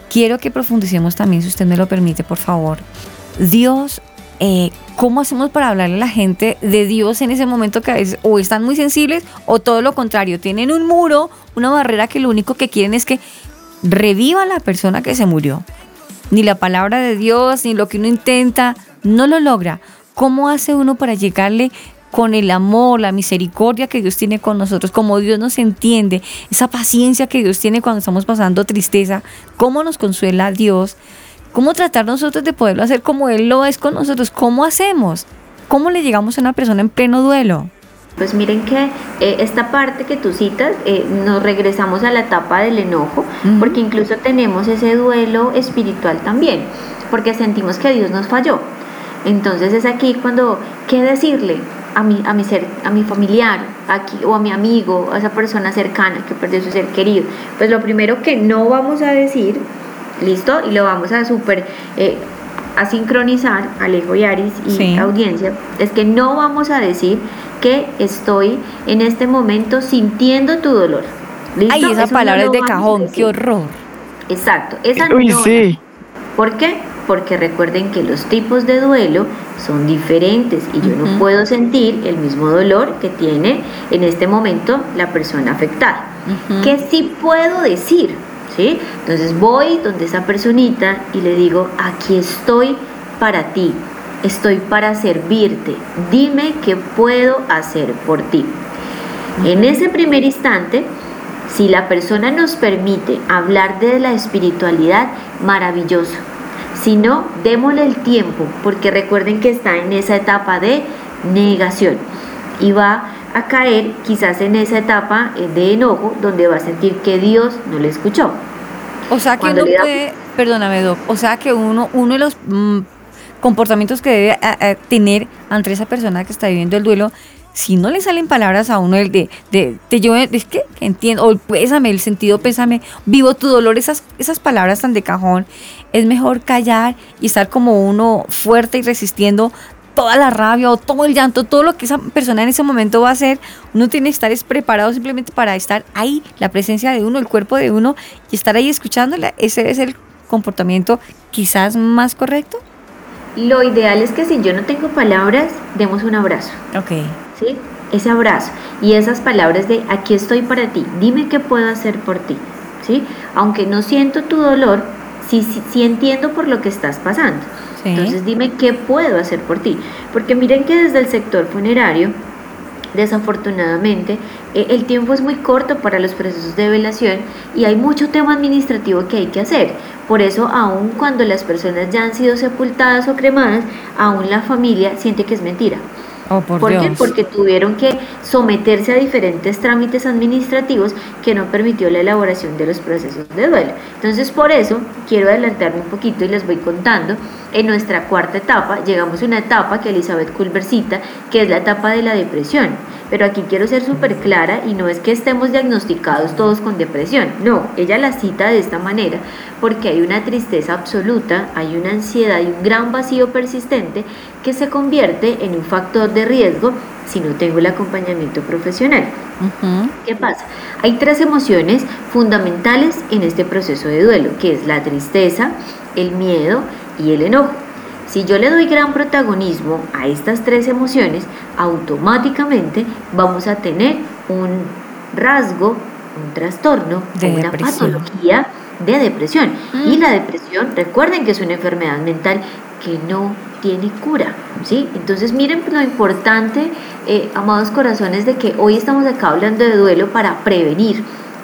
quiero que profundicemos también, si usted me lo permite, por favor. Dios, eh, ¿cómo hacemos para hablarle a la gente de Dios en ese momento que a veces o están muy sensibles o todo lo contrario, tienen un muro, una barrera que lo único que quieren es que reviva la persona que se murió? Ni la palabra de Dios, ni lo que uno intenta, no lo logra. ¿Cómo hace uno para llegarle con el amor, la misericordia que Dios tiene con nosotros, como Dios nos entiende, esa paciencia que Dios tiene cuando estamos pasando tristeza, cómo nos consuela Dios, cómo tratar nosotros de poderlo hacer como Él lo es con nosotros, cómo hacemos, cómo le llegamos a una persona en pleno duelo. Pues miren que eh, esta parte que tú citas, eh, nos regresamos a la etapa del enojo, porque incluso tenemos ese duelo espiritual también, porque sentimos que Dios nos falló. Entonces es aquí cuando, ¿qué decirle a mi, a mi ser, a mi familiar, aquí, o a mi amigo, a esa persona cercana que perdió su ser querido? Pues lo primero que no vamos a decir, ¿listo? Y lo vamos a super eh, a sincronizar, Alejo y Aris y Sí. audiencia, es que no vamos a decir que estoy en este momento sintiendo tu dolor. ¿Listo? Ay, esa Eso palabra es de cajón, qué horror. Exacto, esa Uy, no. sí. ¿Por qué? Porque recuerden que los tipos de duelo son diferentes y yo no puedo sentir el mismo dolor que tiene en este momento la persona afectada. Ujú. ¿Qué sí puedo decir? Entonces voy donde esa personita y le digo, aquí estoy para ti, estoy para servirte, dime qué puedo hacer por ti. En ese primer instante, si la persona nos permite hablar de la espiritualidad, maravilloso. Si no, démosle el tiempo, porque recuerden que está en esa etapa de negación y va a caer quizás en esa etapa eh, de enojo donde va a sentir que Dios no le escuchó. O sea que Cuando uno da- puede, perdóname Doc, o sea que uno, uno de los mm, comportamientos que debe a- a tener ante esa persona que está viviendo el duelo, si no le salen palabras a uno el de, de, de yo, es que entiendo, o el pésame, el sentido pésame, vivo tu dolor, esas, esas palabras tan de cajón, es mejor callar y estar como uno fuerte y resistiendo toda la rabia o todo el llanto, todo lo que esa persona en ese momento va a hacer, uno tiene que estar es preparado simplemente para estar ahí, la presencia de uno, el cuerpo de uno y estar ahí escuchándola. Ese es el comportamiento quizás más correcto. Lo ideal es que si yo no tengo palabras, demos un abrazo. Ok. ¿sí? Ese abrazo y esas palabras de aquí estoy para ti, dime qué puedo hacer por ti, ¿sí? Aunque no siento tu dolor, sí, sí, sí entiendo por lo que estás pasando. Entonces dime qué puedo hacer por ti. Porque miren que desde el sector funerario, desafortunadamente, eh, el tiempo es muy corto para los procesos de velación y hay mucho tema administrativo que hay que hacer. Por eso, aun cuando las personas ya han sido sepultadas o cremadas, aún la familia siente que es mentira. Oh, por, ¿Por qué? Porque tuvieron que someterse a diferentes trámites administrativos que no permitió la elaboración de los procesos de duelo. Entonces, por eso quiero adelantarme un poquito y les voy contando. En nuestra cuarta etapa llegamos a una etapa que Elizabeth Culver cita, que es la etapa de la depresión. Pero aquí quiero ser súper clara y no es que estemos diagnosticados todos con depresión. No, ella la cita de esta manera porque hay una tristeza absoluta, hay una ansiedad y un gran vacío persistente que se convierte en un factor de riesgo si no tengo el acompañamiento profesional. ¿Qué pasa? Hay tres emociones fundamentales en este proceso de duelo, que es la tristeza, el miedo y el enojo. Si yo le doy gran protagonismo a estas tres emociones, automáticamente vamos a tener un rasgo, un trastorno, De una depresión. patología de depresión. Mm. Y la depresión, recuerden que es una enfermedad mental que no tiene cura, ¿sí? Entonces miren lo importante, eh, amados corazones, de que hoy estamos acá hablando de duelo para prevenir,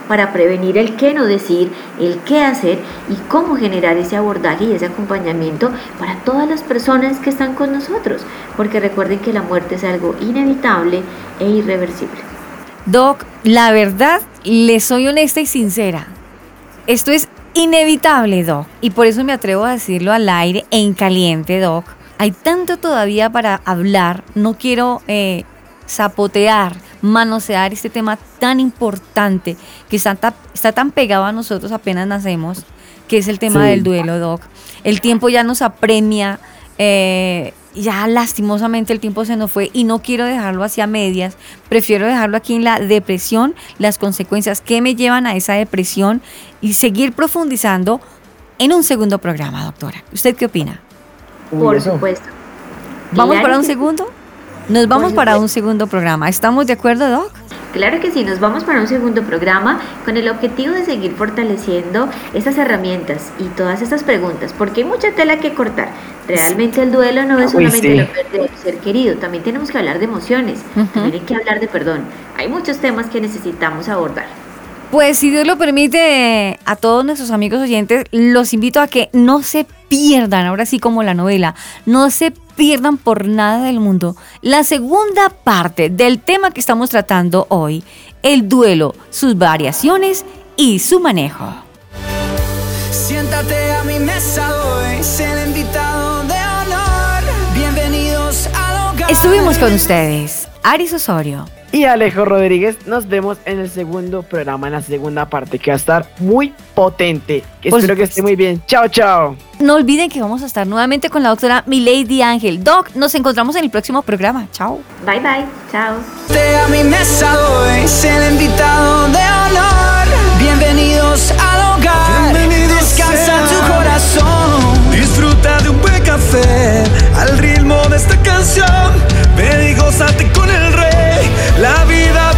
para prevenir el qué no decir, el qué hacer y cómo generar ese abordaje y ese acompañamiento para todas las personas que están con nosotros, porque recuerden que la muerte es algo inevitable e irreversible. Doc, la verdad, le soy honesta y sincera. Esto es inevitable, Doc, y por eso me atrevo a decirlo al aire en caliente, Doc. Hay tanto todavía para hablar, no quiero eh, zapotear, manosear este tema tan importante que está, está tan pegado a nosotros apenas nacemos, que es el tema Sí. del duelo, Doc. El tiempo ya nos apremia, eh, ya lastimosamente el tiempo se nos fue y no quiero dejarlo hacia medias, prefiero dejarlo aquí en la depresión, las consecuencias que me llevan a esa depresión y seguir profundizando en un segundo programa, doctora. ¿Usted qué opina? Por supuesto. ¿Vamos para un segundo? Nos vamos para supuesto. un segundo programa. ¿Estamos de acuerdo, Doc? Claro que sí, nos vamos para un segundo programa con el objetivo de seguir fortaleciendo estas herramientas y todas estas preguntas, porque hay mucha tela que cortar. Realmente el duelo no es Uy, solamente sí. la pérdida de un ser querido, también tenemos que hablar de emociones, también hay que hablar de perdón. Hay muchos temas que necesitamos abordar. Pues si Dios lo permite, a todos nuestros amigos oyentes, los invito a que no se pierdan, ahora sí como la novela, no se pierdan por nada del mundo la segunda parte del tema que estamos tratando hoy, el duelo, sus variaciones y su manejo. Siéntate a mi mesa hoy, sé el invitado de honor. Bienvenidos al hogar. Estuvimos con ustedes, Aris Osorio. Y Alejo Rodríguez, nos vemos en el segundo programa, en la segunda parte, que va a estar muy potente. Que Por espero que esté muy bien. Chao, chao. No olviden que vamos a estar nuevamente con la doctora Milady Ángel. Doc, nos encontramos en el próximo programa. Chao. Bye bye, chao. Siéntate a mi mesa hoy, sé el invitado de honor. Bienvenidos al hogar. Descansa tu corazón. Al ritmo de esta canción. Ven y con el rey. La vida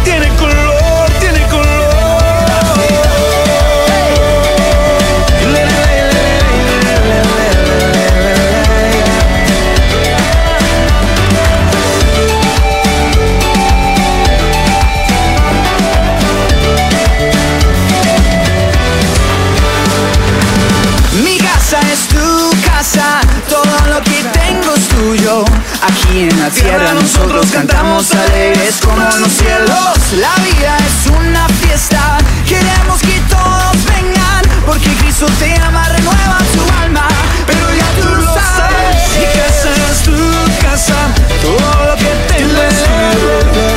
la tierra nosotros cantamos alegres como los cielos. La vida es una fiesta, queremos que todos vengan, porque Cristo te ama, renueva tu alma. Pero ya tú lo sabes. Mi casa es tu casa, todo lo que tengo es